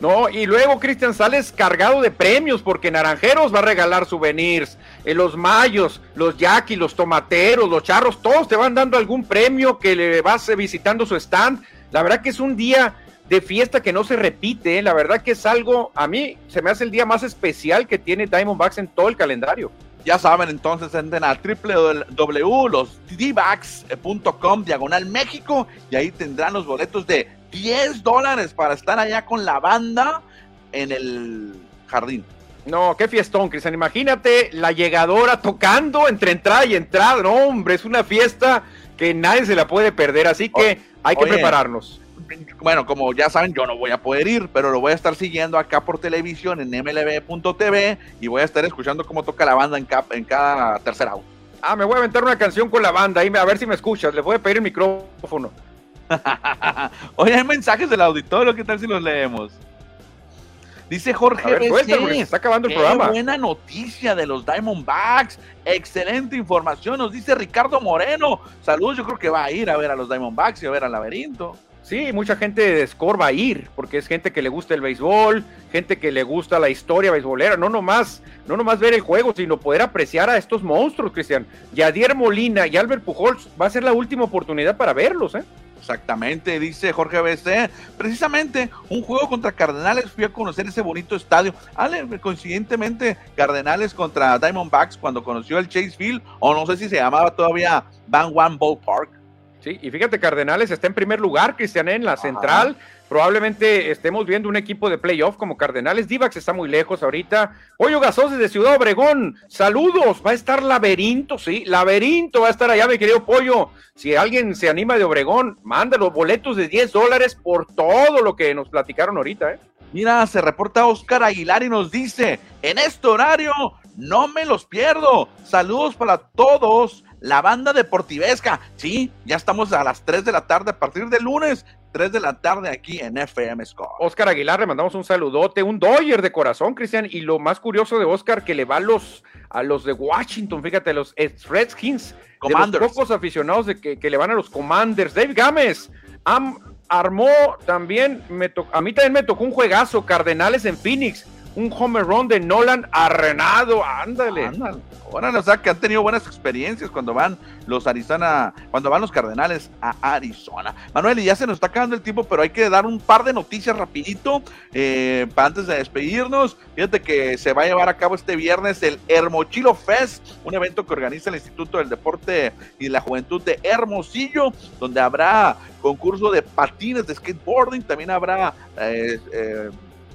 S2: No, y luego, Cristian, sales cargado de premios porque Naranjeros va a regalar souvenirs. En los mayos, los yaquis, los tomateros, los charros, todos te van dando algún premio que le vas visitando su stand. La verdad que es un día de fiesta que no se repite. ¿eh? La verdad que es algo, a mí se me hace el día más especial que tiene Diamondbacks en todo el calendario.
S1: Ya saben, entonces entren a www.losdbacks.com diagonal México y ahí tendrán los boletos de 10 dólares para estar allá con la banda en el jardín.
S2: No, qué fiestón, Cristian. Imagínate la llegadora tocando entre entrada y entrada. No, hombre, es una fiesta que nadie se la puede perder. Así que hay que Oye, prepararnos.
S1: Bueno, como ya saben, yo no voy a poder ir, pero lo voy a estar siguiendo acá por televisión en mlb.tv y voy a estar escuchando cómo toca la banda en cada, en cada tercer out.
S2: Ah, me voy a aventar una canción con la banda ahí, a ver si me escuchas. Le voy a pedir el micrófono.
S1: Oye, hay mensajes del auditorio, ¿qué tal si los leemos? Dice Jorge
S2: ver, está acabando el
S1: Qué
S2: programa.
S1: buena noticia de los Diamondbacks. Excelente información, nos dice Ricardo Moreno. Saludos, yo creo que va a ir a ver a los Diamondbacks y a ver al laberinto.
S2: Sí, mucha gente de Score va a ir, porque es gente que le gusta el béisbol, gente que le gusta la historia beisbolera, no nomás, no nomás ver el juego, sino poder apreciar a estos monstruos, Cristian. Yadier Molina y Albert Pujols va a ser la última oportunidad para verlos, ¿eh?
S1: Exactamente, dice Jorge BC. Precisamente un juego contra Cardenales fui a conocer ese bonito estadio. Ale, coincidentemente, Cardenales contra Diamondbacks cuando conoció el Chase Field, o no sé si se llamaba todavía Van One Ball Park.
S2: Sí, y fíjate, Cardenales está en primer lugar, Cristian, en la central. Probablemente estemos viendo un equipo de playoff como Cardenales. Divax está muy lejos ahorita. Pollo Gasos desde Ciudad Obregón. Saludos. Va a estar Laberinto, sí. Laberinto va a estar allá, mi querido Pollo. Si alguien se anima de Obregón, manda los boletos de 10 dólares por todo lo que nos platicaron ahorita, ¿eh?
S1: Mira, se reporta Oscar Aguilar y nos dice, en este horario no me los pierdo. Saludos para todos. La banda deportivesca. Sí, ya estamos a las 3 de la tarde a partir de lunes. 3 de la tarde aquí en FM Score.
S2: Oscar Aguilar, le mandamos un saludote, un Doyer de corazón, Cristian. Y lo más curioso de Oscar, que le va a los, a los de Washington, fíjate, los Redskins,
S1: Commanders.
S2: de los pocos aficionados de que, que le van a los Commanders. Dave Gámez am, armó también, me to, a mí también me tocó un juegazo, Cardenales en Phoenix un home run de Nolan Arrenado, ándale.
S1: ándale. Órale, o sea que han tenido buenas experiencias cuando van los Arizona, cuando van los Cardenales a Arizona. Manuel, y ya se nos está acabando el tiempo, pero hay que dar un par de noticias rapidito eh, para antes de despedirnos. Fíjate que se va a llevar a cabo este viernes el Hermochilo Fest, un evento que organiza el Instituto del Deporte y la Juventud de Hermosillo, donde habrá concurso de patines, de skateboarding, también habrá... Eh, eh,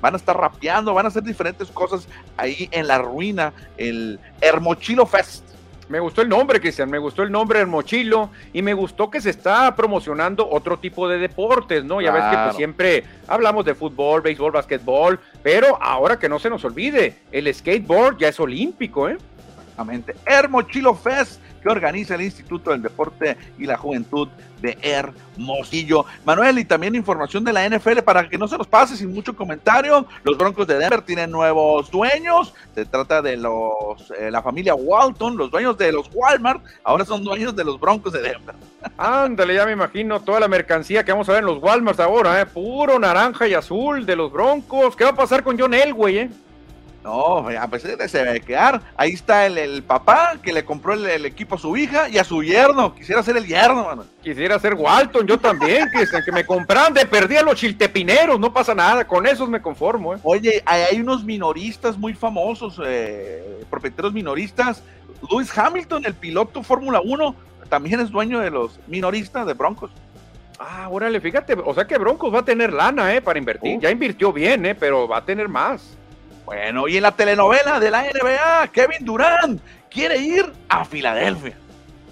S1: van a estar rapeando, van a hacer diferentes cosas ahí en la ruina, el Hermochilo Fest.
S2: Me gustó el nombre, Cristian, me gustó el nombre Hermochilo y me gustó que se está promocionando otro tipo de deportes, ¿no? Ya claro. ves que pues, siempre hablamos de fútbol, béisbol, básquetbol, pero ahora que no se nos olvide, el skateboard ya es olímpico, ¿eh?
S1: Exactamente. Hermochilo Fest que organiza el Instituto del Deporte y la Juventud de Hermosillo. Manuel, y también información de la NFL para que no se nos pase sin mucho comentario. Los Broncos de Denver tienen nuevos dueños. Se trata de los eh, la familia Walton, los dueños de los Walmart, ahora son dueños de los Broncos de Denver.
S2: Ándale, ya me imagino toda la mercancía que vamos a ver en los Walmart ahora, ¿eh? puro naranja y azul de los Broncos. ¿Qué va a pasar con John Elway, eh?
S1: No, a pesar de se debe quedar. Ahí está el, el papá que le compró el, el, equipo a su hija y a su yerno. Quisiera ser el yerno, mano.
S2: Quisiera ser Walton, yo también, que, que me compraran de perdí a los chiltepineros, no pasa nada, con esos me conformo. ¿eh?
S1: Oye, hay unos minoristas muy famosos, eh, propietarios minoristas. Lewis Hamilton, el piloto Fórmula 1, también es dueño de los minoristas de Broncos.
S2: Ah, órale, fíjate, o sea que Broncos va a tener lana, ¿eh? Para invertir. Uh. Ya invirtió bien, ¿eh? Pero va a tener más.
S1: Bueno, y en la telenovela de la NBA, Kevin Durant quiere ir a Filadelfia.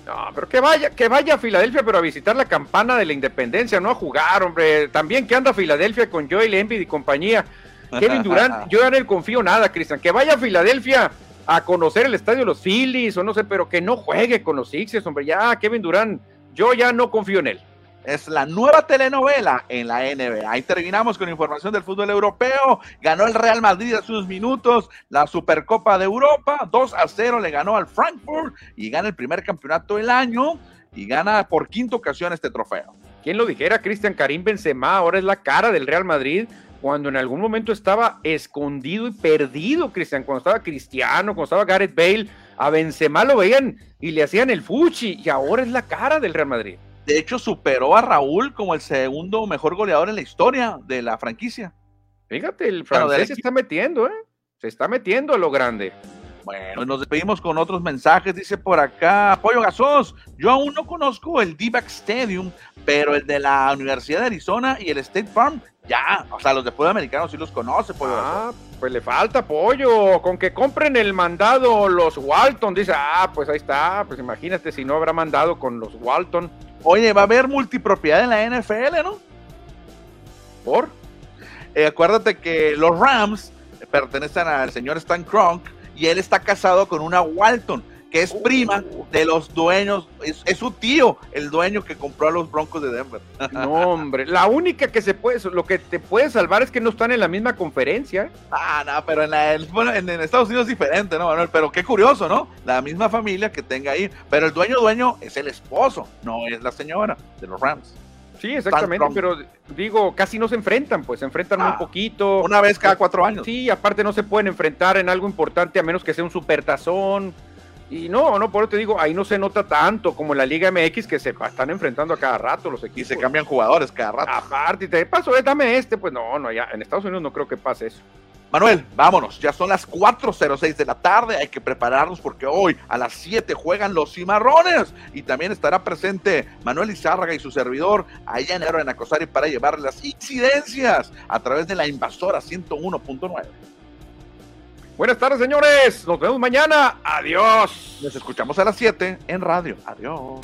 S2: No, pero que vaya, que vaya a Filadelfia, pero a visitar la campana de la independencia, no a jugar, hombre. También que anda a Filadelfia con Joel Embiid y compañía. Kevin Durant, yo ya no le confío nada, Cristian. Que vaya a Filadelfia a conocer el estadio de los Phillies o no sé, pero que no juegue con los Sixers, hombre. Ya, Kevin Durant, yo ya no confío en él.
S1: Es la nueva telenovela en la NBA. Ahí terminamos con información del fútbol europeo. Ganó el Real Madrid a sus minutos la Supercopa de Europa. 2 a 0 le ganó al Frankfurt y gana el primer campeonato del año y gana por quinta ocasión este trofeo.
S2: ¿Quién lo dijera? Cristian Karim Benzema ahora es la cara del Real Madrid cuando en algún momento estaba escondido y perdido, Cristian, cuando estaba Cristiano, cuando estaba Gareth Bale, a Benzema lo veían y le hacían el fuchi y ahora es la cara del Real Madrid.
S1: De hecho, superó a Raúl como el segundo mejor goleador en la historia de la franquicia.
S2: Fíjate, el francés se está metiendo, ¿eh? Se está metiendo a lo grande.
S1: Bueno, nos despedimos con otros mensajes. Dice por acá, Pollo Gasos, yo aún no conozco el D-Back Stadium, pero el de la Universidad de Arizona y el State Farm, ya. O sea, los de fútbol americano sí los conoce, Pollo
S2: Ah, pues le falta pollo. Con que compren el mandado los Walton. Dice, ah, pues ahí está. Pues imagínate si no habrá mandado con los Walton.
S1: Oye, va a haber multipropiedad en la NFL, ¿no?
S2: ¿Por?
S1: Eh, acuérdate que los Rams pertenecen al señor Stan Kronk y él está casado con una Walton, que es prima de los dueños, es, su tío, el dueño que compró a los Broncos de Denver.
S2: No, hombre, la única que se puede, lo que te puede salvar es que no están en la misma conferencia.
S1: Ah, no, pero en, la, en, Estados Unidos es diferente, ¿no, Manuel? Pero qué curioso, ¿no? La misma familia que tenga ahí, pero el dueño dueño es el esposo, no es la señora de los Rams.
S2: Sí, exactamente, pero digo, casi no se enfrentan, pues se enfrentan muy ah, poquito.
S1: Una vez cada cuatro años.
S2: Sí, aparte no se pueden enfrentar en algo importante a menos que sea un supertazón. Y no, no, por eso te digo, ahí no se nota tanto como en la Liga MX que se están enfrentando a cada rato los equipos.
S1: Y se cambian jugadores cada rato.
S2: Aparte, te paso, eh, dame este, pues no, no, ya en Estados Unidos no creo que pase eso.
S1: Manuel, vámonos, ya son las 4.06 de la tarde, hay que prepararnos porque hoy a las 7 juegan los cimarrones y también estará presente Manuel Izárraga y su servidor allá en en Acosari para llevar las incidencias a través de la invasora 101.9.
S2: Buenas tardes, señores. Nos vemos mañana. Adiós.
S1: Nos escuchamos a las 7 en radio. Adiós.